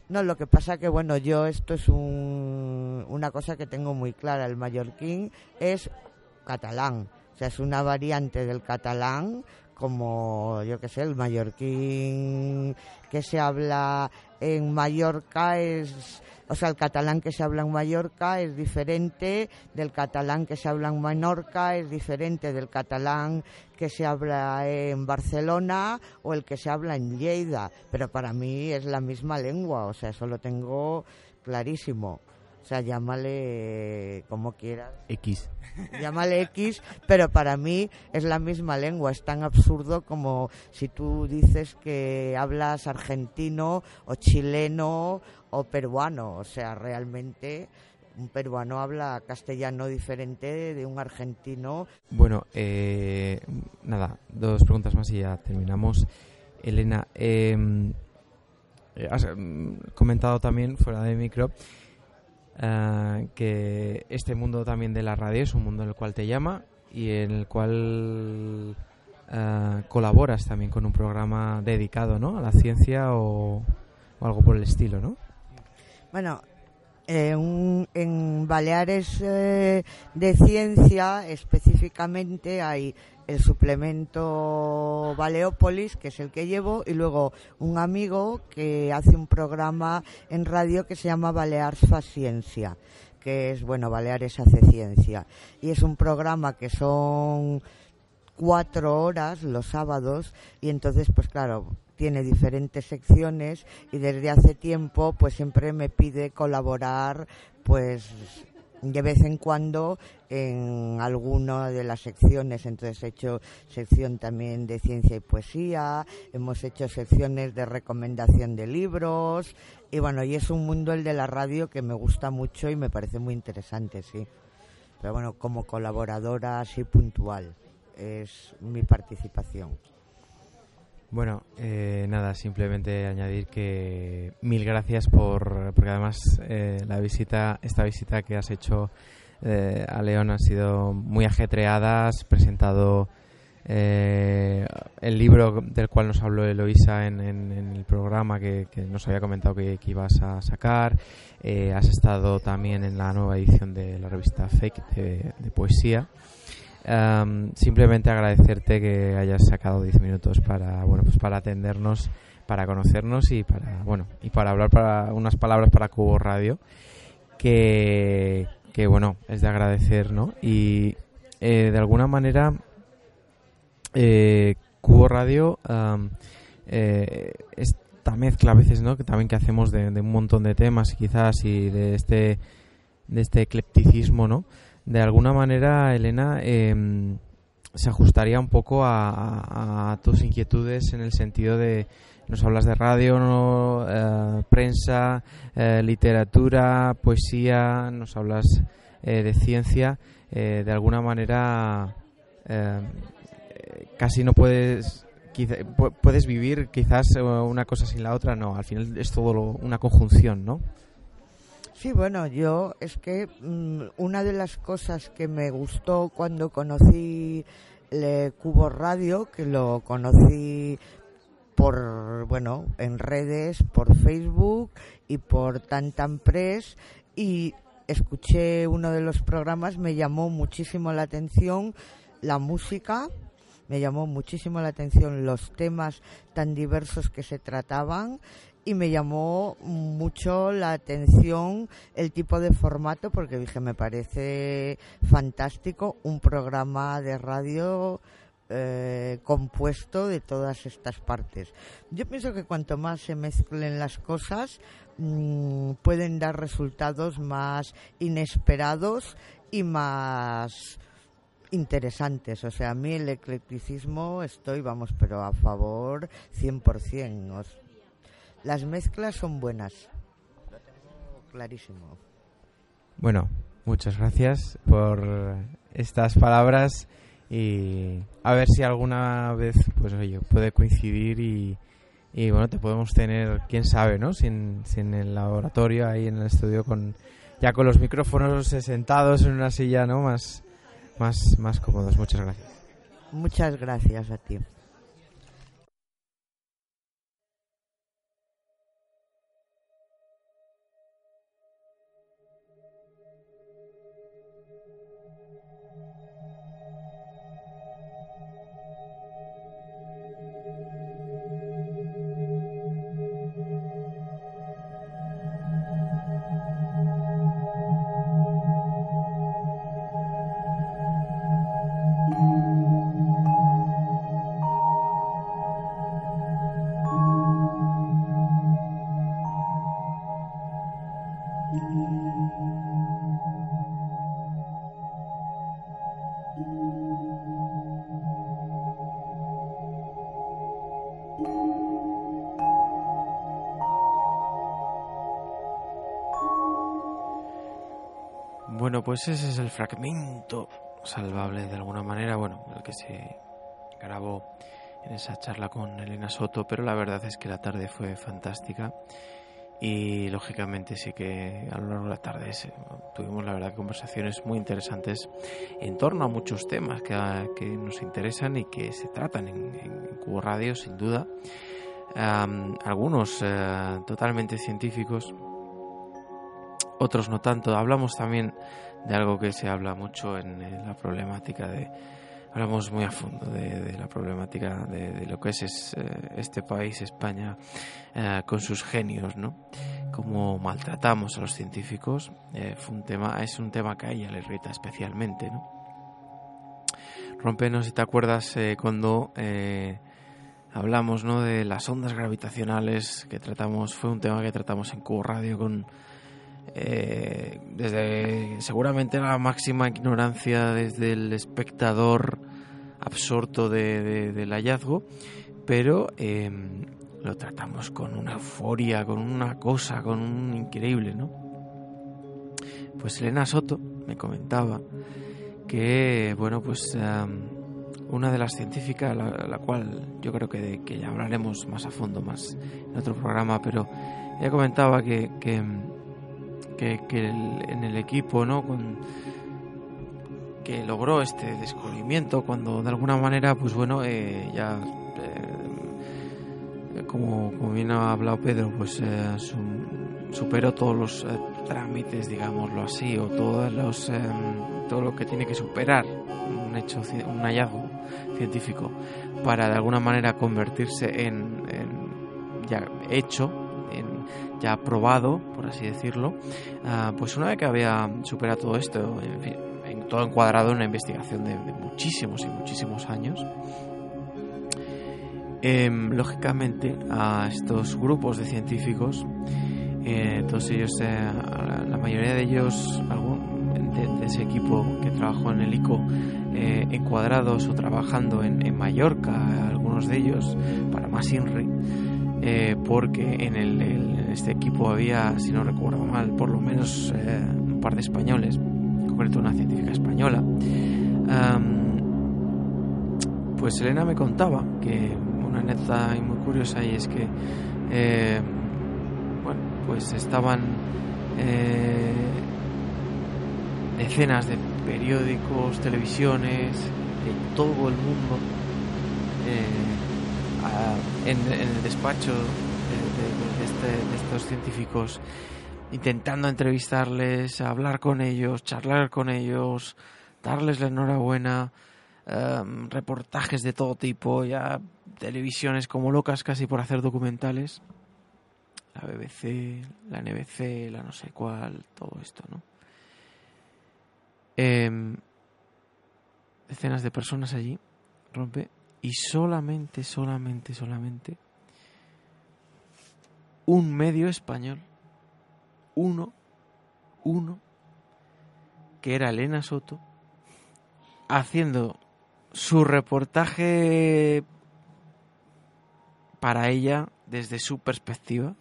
no, lo que pasa que, bueno, yo esto es una cosa que tengo muy clara. El mallorquín es catalán. O sea, es una variante del catalán como, yo qué sé, el mallorquín que se habla en Mallorca es o sea, el catalán que se habla en Mallorca es diferente del catalán que se habla en Menorca, es diferente del catalán que se habla en Barcelona o el que se habla en Lleida, pero para mí es la misma lengua, o sea, eso lo tengo clarísimo. O sea, llámale como quieras. X. Llámale X, pero para mí es la misma lengua. Es tan absurdo como si tú dices que hablas argentino o chileno o peruano. O sea, realmente un peruano habla castellano diferente de un argentino. Bueno, eh, nada, dos preguntas más y ya terminamos. Elena, eh, has mm, comentado también fuera de micro eh, que este mundo también de la radio es un mundo en el cual te llama y en el cual eh, colaboras también con un programa dedicado ¿no? a la ciencia o, o algo por el estilo, ¿no? Bueno, eh, un- en Baleares eh, de Ciencia específicamente hay el suplemento Baleópolis, que es el que llevo, y luego un amigo que hace un programa en radio que se llama Balears fa Ciencia, que es, bueno, Baleares hace ciencia. Y es un programa que son cuatro horas los sábados y entonces pues claro tiene diferentes secciones y desde hace tiempo pues siempre me pide colaborar pues de vez en cuando en alguna de las secciones entonces he hecho sección también de ciencia y poesía hemos hecho secciones de recomendación de libros y bueno y es un mundo el de la radio que me gusta mucho y me parece muy interesante sí pero bueno como colaboradora así puntual es mi participación. Bueno, eh, nada, simplemente añadir que mil gracias por, porque además eh, la visita, esta visita que has hecho eh, a León ha sido muy ajetreada, has presentado eh, el libro del cual nos habló Eloisa en, en- el programa que, nos había comentado que, ibas a sacar, eh, has estado también en la nueva edición de la revista Fake de poesía. Simplemente agradecerte que hayas sacado 10 minutos para bueno pues para atendernos para conocernos y para bueno y para hablar para unas palabras para Cubo Radio que, que bueno es de agradecer no y eh, de alguna manera eh, Cubo Radio eh, esta mezcla a veces no que también que hacemos de, de un montón de temas quizás y de este de este eclecticismo no de alguna manera, Elena, eh, se ajustaría un poco a, tus inquietudes en el sentido de, nos hablas de radio. Eh, prensa, eh, literatura, poesía, nos hablas eh, de ciencia, de alguna manera eh, casi no puedes... quizá- pu- puedes vivir quizás una cosa sin la otra, no, al final es todo una conjunción, ¿no? Sí, bueno, yo es que mm, una de las cosas que me gustó cuando conocí le Cubo Radio, que lo conocí por, bueno, en redes, por Facebook y por Tantan Press y escuché uno de los programas, me llamó muchísimo la atención la música, me llamó muchísimo la atención los temas tan diversos que se trataban y me llamó mucho la atención el tipo de formato porque dije me parece fantástico un programa de radio eh, compuesto de todas estas partes. Yo pienso que cuanto más se mezclen las cosas mm, pueden dar resultados más inesperados y más interesantes. O sea, a mí el eclecticismo estoy, vamos, pero a favor 100%. Os- las mezclas son buenas. Lo tengo clarísimo. Bueno, muchas gracias por estas palabras y a ver si alguna vez, pues oye, puede coincidir y, y bueno, te podemos tener, quién sabe, ¿no? Sin, sin el laboratorio ahí en el estudio con ya con los micrófonos sentados en una silla, ¿no? Más, más, más cómodos. Muchas gracias. Muchas gracias a ti. Pues ese es el fragmento salvable de alguna manera, bueno, el que se grabó en esa charla con Elena Soto, pero la verdad es que la tarde fue fantástica y lógicamente sí que a lo largo de la tarde tuvimos la verdad conversaciones muy interesantes en torno a muchos temas que, nos interesan y que se tratan en, Cubo Radio sin duda. Algunos eh, totalmente científicos otros no tanto. Hablamos también de algo que se habla mucho en la problemática de hablamos muy a fondo de, la problemática de, lo que es, eh, este país, España, eh, con sus genios, ¿no? Cómo maltratamos a los científicos. Eh, fue un tema, es un tema que a ella le irrita especialmente, ¿no? Rompenos, si te acuerdas, cuando hablamos ¿no? de las ondas gravitacionales que tratamos, fue un tema que tratamos en Cubo Radio con eh, desde seguramente la máxima ignorancia desde el espectador absorto del hallazgo, pero em, lo tratamos con una euforia, con una cosa, con un increíble, ¿no? Pues Elena Soto me comentaba que, bueno, pues una de las científicas, la, cual yo creo que, que, ya hablaremos más a fondo, más en otro programa, pero ella comentaba que, que que, en el equipo, ¿no? Con, que logró este descubrimiento cuando de alguna manera, pues bueno, eh, ya eh, como, como bien ha hablado Pedro, pues eh, superó todos los trámites, digámoslo así, o todos los, todo lo que tiene que superar un hecho, un hallazgo científico para de alguna manera convertirse en, en hecho ya probado, por así decirlo, ah, pues una vez que había superado todo esto, en fin, todo encuadrado en una investigación de, muchísimos y muchísimos años, em, lógicamente a estos grupos de científicos, eh, todos ellos, eh, la mayoría de ellos, de, ese equipo que trabajó en el ICO, eh, encuadrados o trabajando en, Mallorca, algunos de ellos para más INRI, eh, porque en, este equipo había, si no recuerdo mal, por lo menos eh, un par de españoles, en concreto una científica española. pues Elena me contaba que una anécdota muy curiosa y es que, eh, bueno, pues estaban decenas de periódicos, televisiones, de todo el mundo en, el despacho este, de, estos científicos intentando entrevistarles, hablar con ellos, charlar con ellos, darles la enhorabuena, em, reportajes de todo tipo, ya televisiones como locas casi por hacer documentales. La BBC, la NBC, la no sé cuál, todo esto, ¿no? Em, decenas de personas allí, rompe, y solamente, solamente, solamente un medio español, uno, uno, que era Elena Soto, haciendo su reportaje para ella desde su perspectiva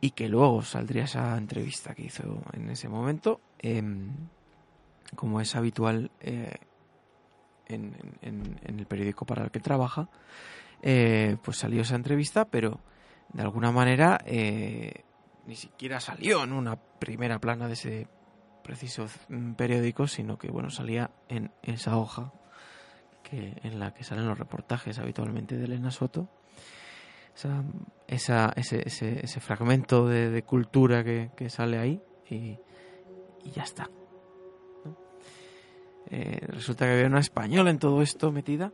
y que luego saldría esa entrevista que hizo en ese momento, em, como es habitual eh, en, el periódico para el que trabaja, eh, pues salió esa entrevista, pero de alguna manera eh, ni siquiera salió en una primera plana de ese preciso periódico, sino que bueno salía en esa hoja que en la que salen los reportajes habitualmente de Elena Soto. Esa, ese, ese, fragmento de, cultura que, sale ahí y ya está. Eh, resulta que había una española en todo esto metida.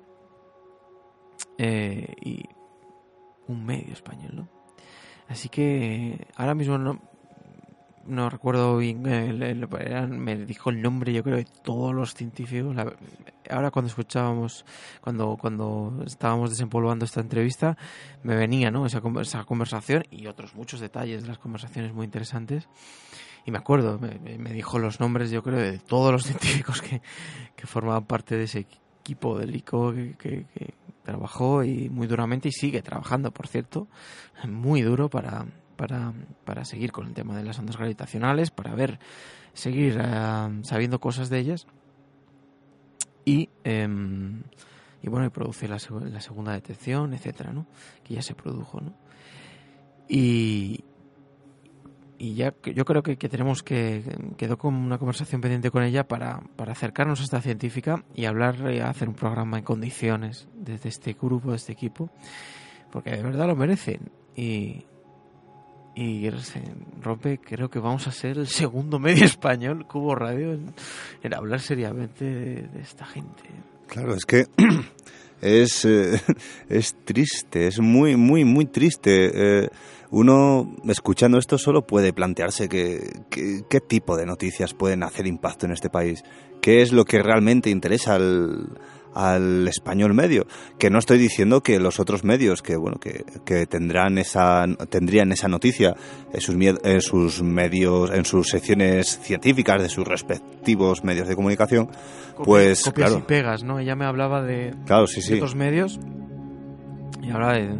Eh, y un medio español, ¿no? Así que ahora mismo no, no recuerdo bien, eh, me dijo el nombre yo creo de todos los científicos. ahora cuando escuchábamos, cuando, cuando estábamos desempolvando esta entrevista, me venía ¿no? esa, esa conversación y otros muchos detalles de las conversaciones muy interesantes. Y me acuerdo, me, dijo los nombres, yo creo, de todos los científicos que, formaban parte de ese equipo del ICO que, trabajó y muy duramente y sigue trabajando, por cierto, muy duro para, para, para seguir con el tema de las ondas gravitacionales, para ver, seguir eh, sabiendo cosas de ellas. Y, em, y bueno, y produce la, la segunda detección, etcétera, ¿no? Que ya se produjo, ¿no? Y, y ya yo creo que, tenemos que quedó con una conversación pendiente con ella para, para acercarnos a esta científica y hablar y hacer un programa en condiciones desde este grupo, de este equipo, porque de verdad lo merecen. Y y rompe creo que vamos a ser el segundo medio español Cubo Radio en, en hablar seriamente de, de esta gente. Claro, es que es, eh, es triste, es muy, muy, muy triste. Eh, uno, escuchando esto, solo puede plantearse que, que- qué tipo de noticias pueden hacer impacto en este país. ¿Qué es lo que realmente interesa al, al español medio? Que no estoy diciendo que los otros medios que, bueno, que, que tendrán esa, tendrían esa noticia en sus, en sus medios, en sus secciones científicas de sus respectivos medios de comunicación, pues copias claro. y pegas no ella me hablaba de, Claro, sí, de sí. otros medios y hablaba de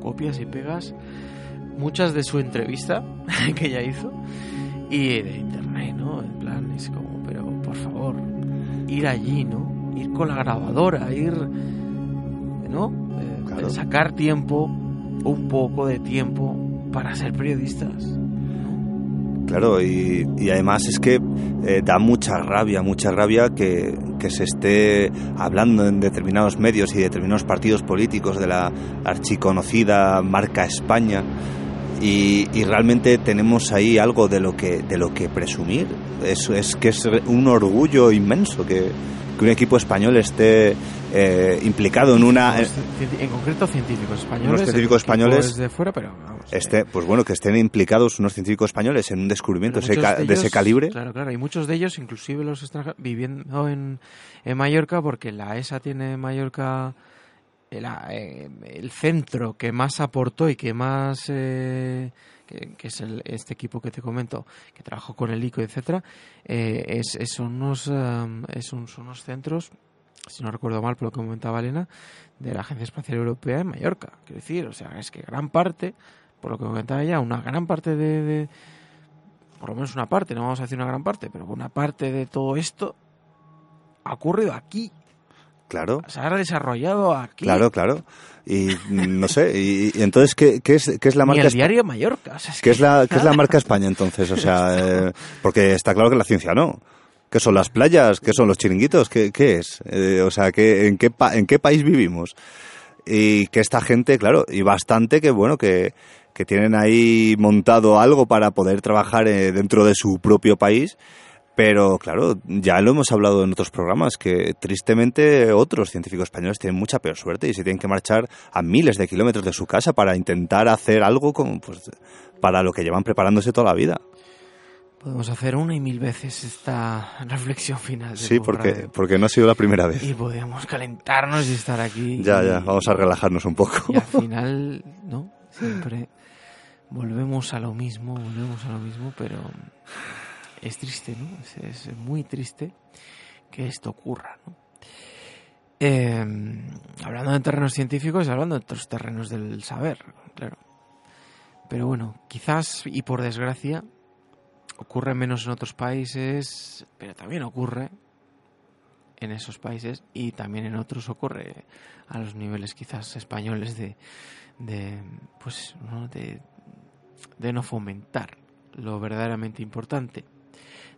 copias y pegas muchas de su entrevista que ella hizo y de internet no en plan es como pero por favor ir allí no ir con la grabadora ir no Eh, Claro. sacar tiempo un poco de tiempo para ser periodistas Claro, y, y además es que eh, da mucha rabia, mucha rabia que, que se esté hablando en determinados medios y determinados partidos políticos de la archiconocida marca España y, y realmente tenemos ahí algo de lo que, de lo que presumir. Es, es que es un orgullo inmenso que, que un equipo español esté eh, implicado en una... En concreto científicos españoles Unos científicos españoles- es de fuera pero vamos, eh, Este, pues bueno, que estén implicados unos científicos españoles en un descubrimiento ese ca- de, ese calibre. Claro, claro. Y muchos de ellos, inclusive los extranjeros, viviendo en, en Mallorca, porque la ESA tiene en Mallorca el, eh, el centro que más aportó y que más... eh, que, es el- este equipo que te comento, que trabajó con el ICO, etcétera, eh, es, es unos, um, es son unos centros, si no recuerdo mal por lo que comentaba Elena, de la Agencia Espacial Europea en Mallorca. Quiero decir, o sea, es que gran parte, por lo que comentaba ella, una gran parte de, por lo menos una parte, no vamos a decir una gran parte, pero una parte de todo esto ha ocurrido aquí, Claro. se ha desarrollado aquí. Claro, claro. Y mm, no sé, y, y entonces, ¿qué, qué es, qué es la Ni marca el Espa- diario Mallorca. o sea, es ¿Qué es, la, ¿Qué es la marca España entonces? O sea, eh, porque está claro que la ciencia no. ¿Qué son las playas? ¿Qué son los chiringuitos? ¿Qué, qué es? Eh, o sea, ¿qué, en, qué pa- ¿en qué país vivimos? Y que esta gente, claro, y bastante que, bueno, que, que tienen ahí montado algo para poder trabajar eh, dentro de su propio país. Pero claro, ya lo hemos hablado en otros programas, que tristemente otros científicos españoles tienen mucha peor suerte y se tienen que marchar a miles de kilómetros de su casa para intentar hacer algo como, pues, para lo que llevan preparándose toda la vida. Podemos hacer una y mil veces esta reflexión final. Sí, porque, porque no ha sido la primera vez. Y podemos calentarnos y estar aquí. Ya, y- ya, vamos a relajarnos un poco. Y al final, ¿no? Siempre volvemos a lo mismo, volvemos a lo mismo, pero es triste, ¿no? Es, muy triste que esto ocurra, ¿no? Eh, hablando de terrenos científicos, hablando de otros terrenos del saber, claro. Pero bueno, quizás y por desgracia ocurre menos en otros países, pero también ocurre en esos países y también en otros ocurre a los niveles quizás españoles de, de pues ¿no? de no fomentar lo verdaderamente importante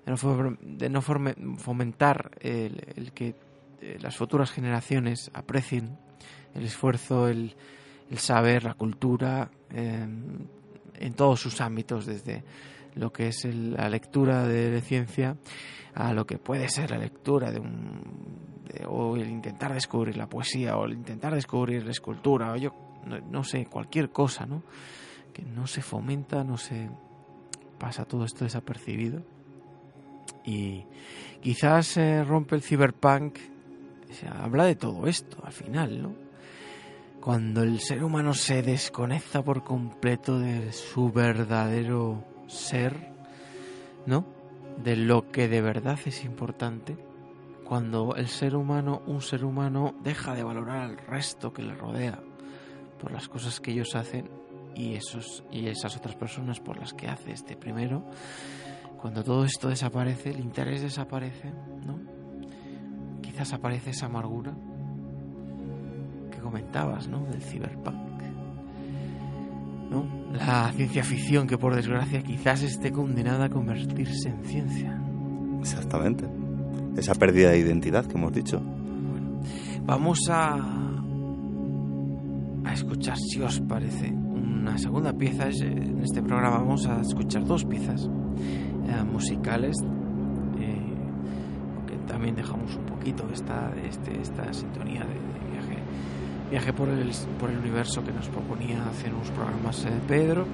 de no, fomentar el, que eh, las futuras generaciones aprecien el esfuerzo el, saber la cultura eh, en todos sus ámbitos desde lo que es el- la lectura de ciencia a lo que puede ser la lectura de un de- o el intentar descubrir la poesía o el intentar descubrir la escultura o yo no sé cualquier cosa no que no se fomenta no se pasa todo esto desapercibido y quizás se rompe el cyberpunk se habla de todo esto al final no cuando el ser humano se desconecta por completo de su verdadero ser, ¿no? De lo que de verdad es importante. Cuando el ser humano, un ser humano, deja de valorar al resto que le rodea por las cosas que ellos hacen, y, esos, y esas otras personas por las que hace este primero, cuando todo esto desaparece, el interés desaparece, ¿no? Quizás aparece esa amargura que comentabas, ¿no? Del cyberpunk. ¿No? La ciencia ficción que por desgracia quizás esté condenada a convertirse en ciencia. Exactamente. Esa pérdida de identidad que hemos dicho. Vamos a, a escuchar, si os parece, una segunda pieza. En este programa vamos a escuchar dos piezas musicales. Eh, porque también dejamos un poquito esta, este, esta sintonía de, de, viaje, viaje por, el, por el universo que nos proponía hacer unos programas eh, Pedro.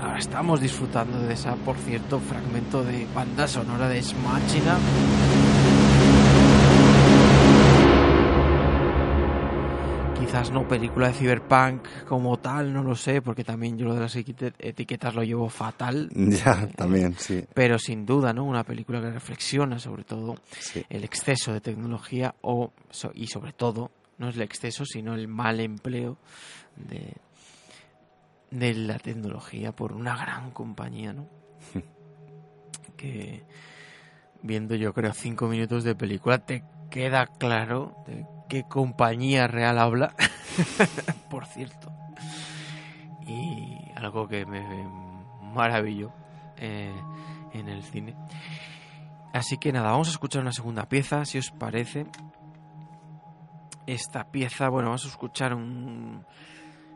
Ahora estamos disfrutando de esa, por cierto, fragmento de banda sonora de Smachina. Quizás no película de cyberpunk como tal, no lo sé, porque también yo lo de las etiquetas lo llevo fatal. Ya, también, sí. Pero sin duda, ¿no? Una película que reflexiona sobre todo Sí. el exceso de tecnología o, y sobre todo, no es el exceso, sino el mal empleo de, de la tecnología por una gran compañía, ¿no? que viendo yo creo cinco minutos de película te queda claro qué compañía real habla, por cierto. Y algo que me maravilló eh, en el cine. Así que nada, vamos a escuchar una segunda pieza, si os parece. Esta pieza, bueno, vamos a escuchar un...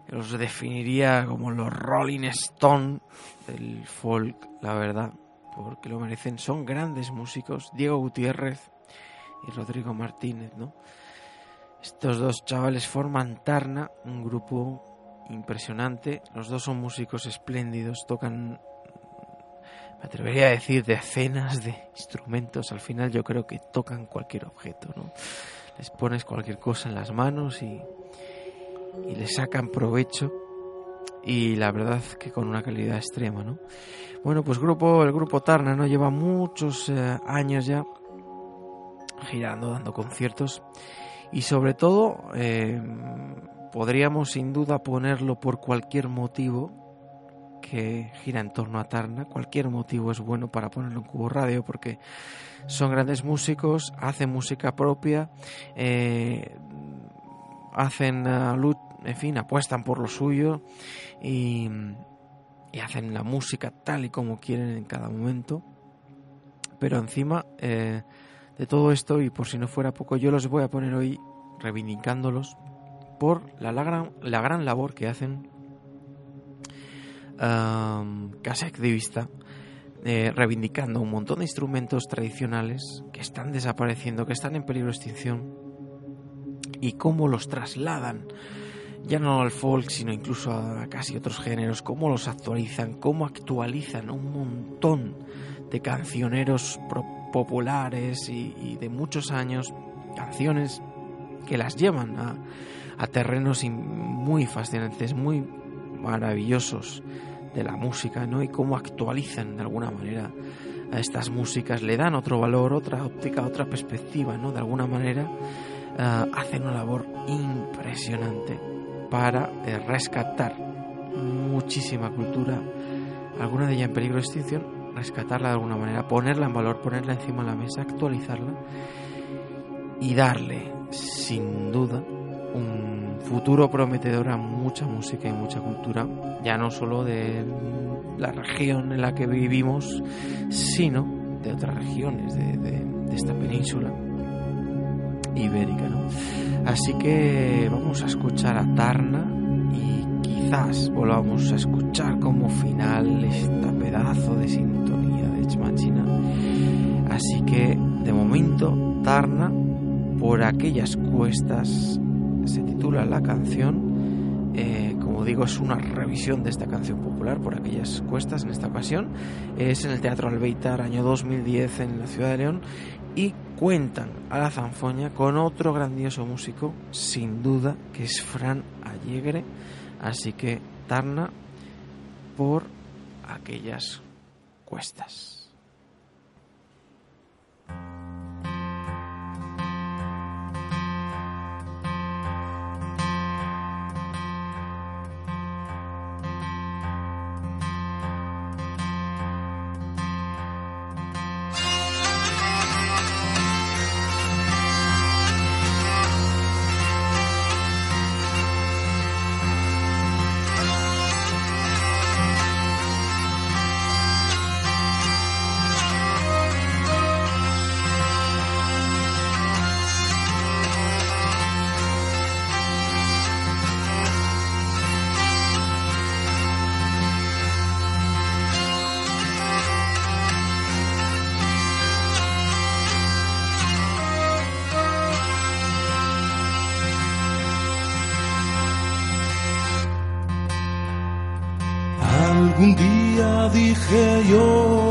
Los definiría como los Rolling Stone del folk, la verdad, porque lo merecen. Son grandes músicos, Diego Gutiérrez y Rodrigo Martínez, ¿no? Estos dos chavales forman Tarna, un grupo impresionante. Los dos son músicos espléndidos, tocan, me atrevería a decir, decenas de instrumentos. Al final yo creo que tocan cualquier objeto, ¿no? Les pones cualquier cosa en las manos y, y le sacan provecho. Y la verdad que con una calidad extrema, ¿no? Bueno, pues grupo, el grupo Tarna, ¿no? Lleva muchos eh, años ya girando, dando conciertos. Y sobre todo, eh, podríamos sin duda ponerlo por cualquier motivo que gira en torno a Tarna. Cualquier motivo es bueno para ponerlo en Cubo Radio porque son grandes músicos, hacen música propia, eh, hacen uh, luz, en fin, apuestan por lo suyo y, hacen la música tal y como quieren en cada momento. Pero encima eh, de todo esto, y por si no fuera poco, yo los voy a poner hoy reivindicándolos por la, la, gran, la gran labor que hacen um, casi activista, eh, reivindicando un montón de instrumentos tradicionales que están desapareciendo, que están en peligro de extinción, y cómo los trasladan, ya no al folk, sino incluso a casi otros géneros, cómo los actualizan, cómo actualizan un montón de cancioneros populares y, de muchos años, canciones que las llevan a, terrenos muy fascinantes, muy maravillosos de la música, ¿no? Y cómo actualizan de alguna manera a estas músicas, le dan otro valor, otra óptica, otra perspectiva, ¿no? De alguna manera uh, hacen una labor impresionante para eh, rescatar muchísima cultura, alguna de ella en peligro de extinción, rescatarla de alguna manera, ponerla en valor, ponerla encima de la mesa, actualizarla y darle, sin duda, un futuro prometedor a mucha música y mucha cultura, ya no solo de la región en la que vivimos, sino de otras regiones de, de, esta península ibérica. ¿no? Así que vamos a escuchar a Tarna y quizás volvamos a escuchar como final esta pedazo de sintonía de. Así que de momento Tarna por aquellas cuestas se titula la canción. Eh, como digo, es una revisión de esta canción popular por aquellas cuestas en esta ocasión. Es en el Teatro Albeitar, año 2010, en la ciudad de León. Y cuentan a la zanfoña con otro grandioso músico, sin duda, que es Fran Allegre. Así que Tarna por aquellas cuestas. Dije yo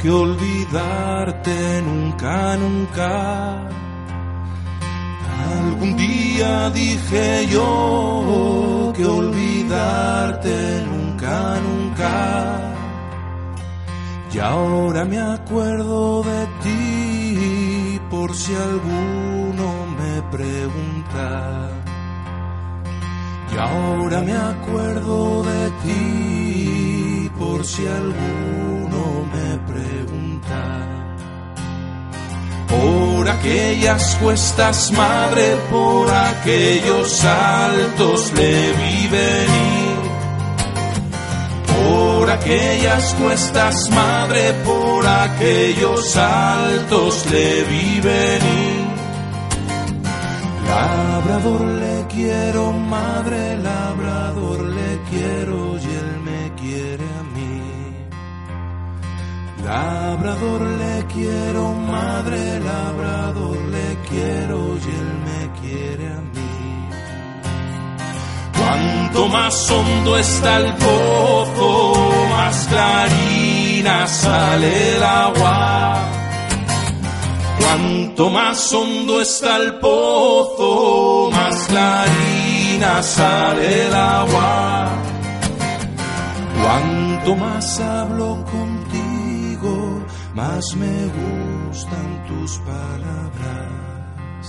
que olvidarte nunca, nunca. Algún día dije yo que olvidarte nunca, nunca. Y ahora me acuerdo de ti por si alguno me pregunta. Y ahora me acuerdo de ti si alguno me pregunta. Por aquellas cuestas, madre, por aquellos saltos le vi venir. Por aquellas cuestas, madre, por aquellos saltos le vi venir. Labrador le quiero, madre, labrador Labrador le quiero, madre, labrador le quiero y él me quiere a mí. Cuanto más hondo está el pozo, más clarina sale el agua. Cuanto más hondo está el pozo, más clarina sale el agua. Cuanto más hablo contigo, más me gustan tus palabras.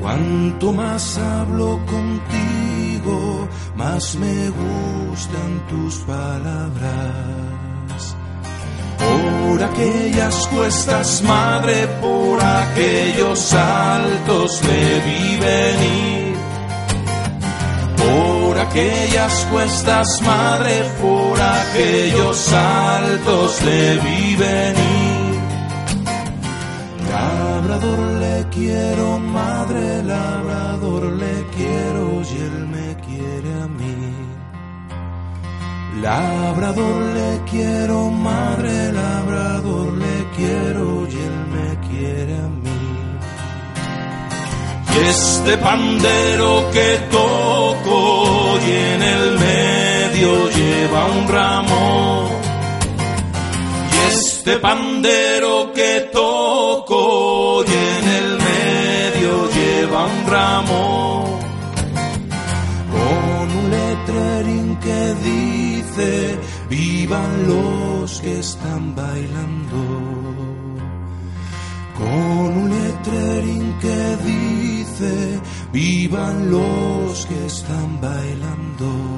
Cuanto más hablo contigo, más me gustan tus palabras. Por aquellas cuestas, madre, por aquellos saltos le vi. Aquellas cuestas, madre, por aquellos saltos le vi venir. Labrador le quiero, madre, labrador le quiero y él me quiere a mí. Labrador le quiero, madre, labrador le quiero y él me quiere a mí. Y este pandero que toco y en el medio lleva un ramo. Y este pandero que toco y en el medio lleva un ramo. Con un letrerín que dice, vivan los que están bailando con un letrerín que dice, vivan los que están bailando.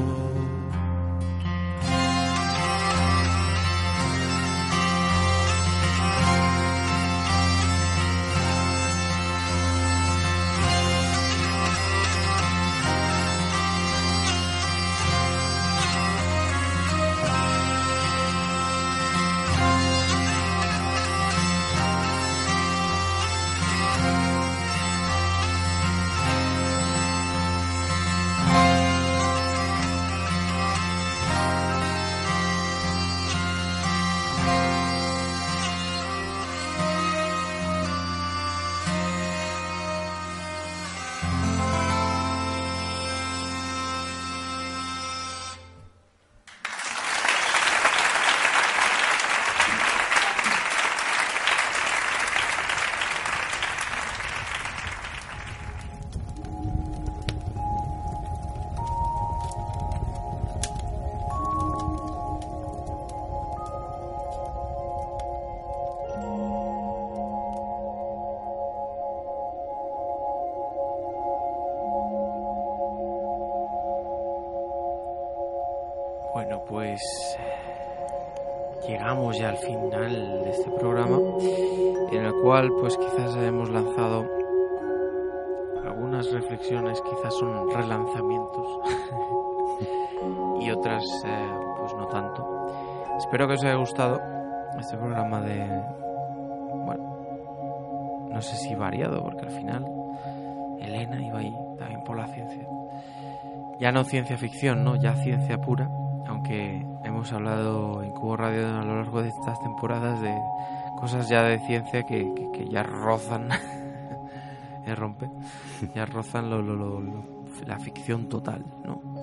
Pues llegamos ya al final de este programa en el cual pues quizás hemos lanzado algunas reflexiones, quizás son relanzamientos y otras eh, pues no tanto. Espero que os haya gustado este programa de, bueno, no sé si variado porque al final Elena iba ahí también por la ciencia. Ya no ciencia ficción, ¿no? Ya ciencia pura aunque hemos hablado en Cubo Radio a lo largo de estas temporadas de cosas ya de ciencia que, que, que ya rozan, rompe, ya rozan lo, lo, lo, la ficción total, ¿no?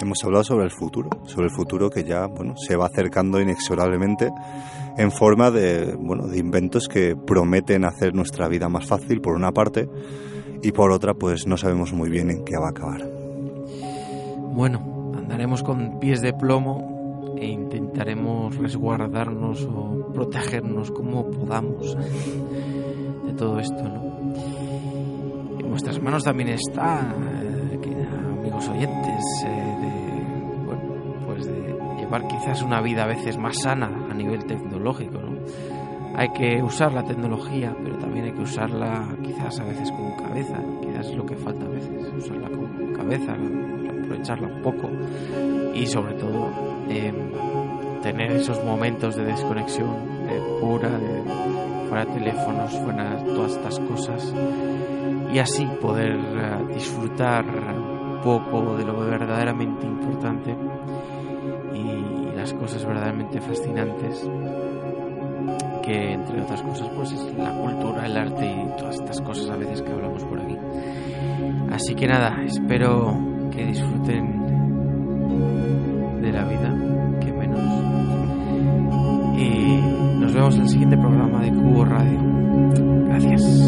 hemos hablado sobre el futuro, sobre el futuro que ya bueno, se va acercando inexorablemente en forma de, bueno, de inventos que prometen hacer nuestra vida más fácil, por una parte, y por otra, pues no sabemos muy bien en qué va a acabar. Bueno, andaremos con pies de plomo e intentaremos resguardarnos o protegernos como podamos de todo esto, ¿no? En vuestras manos también está, eh, amigos oyentes, eh, de, bueno, pues de llevar quizás una vida a veces más sana a nivel tecnológico, ¿no? Hay que usar la tecnología, pero también hay que usarla quizás a veces con cabeza, quizás es lo que falta a veces, usarla con cabeza, aprovecharla un poco y sobre todo eh, tener esos momentos de desconexión de pura, de fuera teléfonos, fuera todas estas cosas y así poder uh, disfrutar un poco de lo verdaderamente importante y las cosas verdaderamente fascinantes que entre otras cosas pues es la cultura, el arte y todas estas cosas a veces que hablamos por aquí. Así que nada, espero que disfruten de la vida, que menos. Y nos vemos en el siguiente programa de Cubo Radio. Gracias.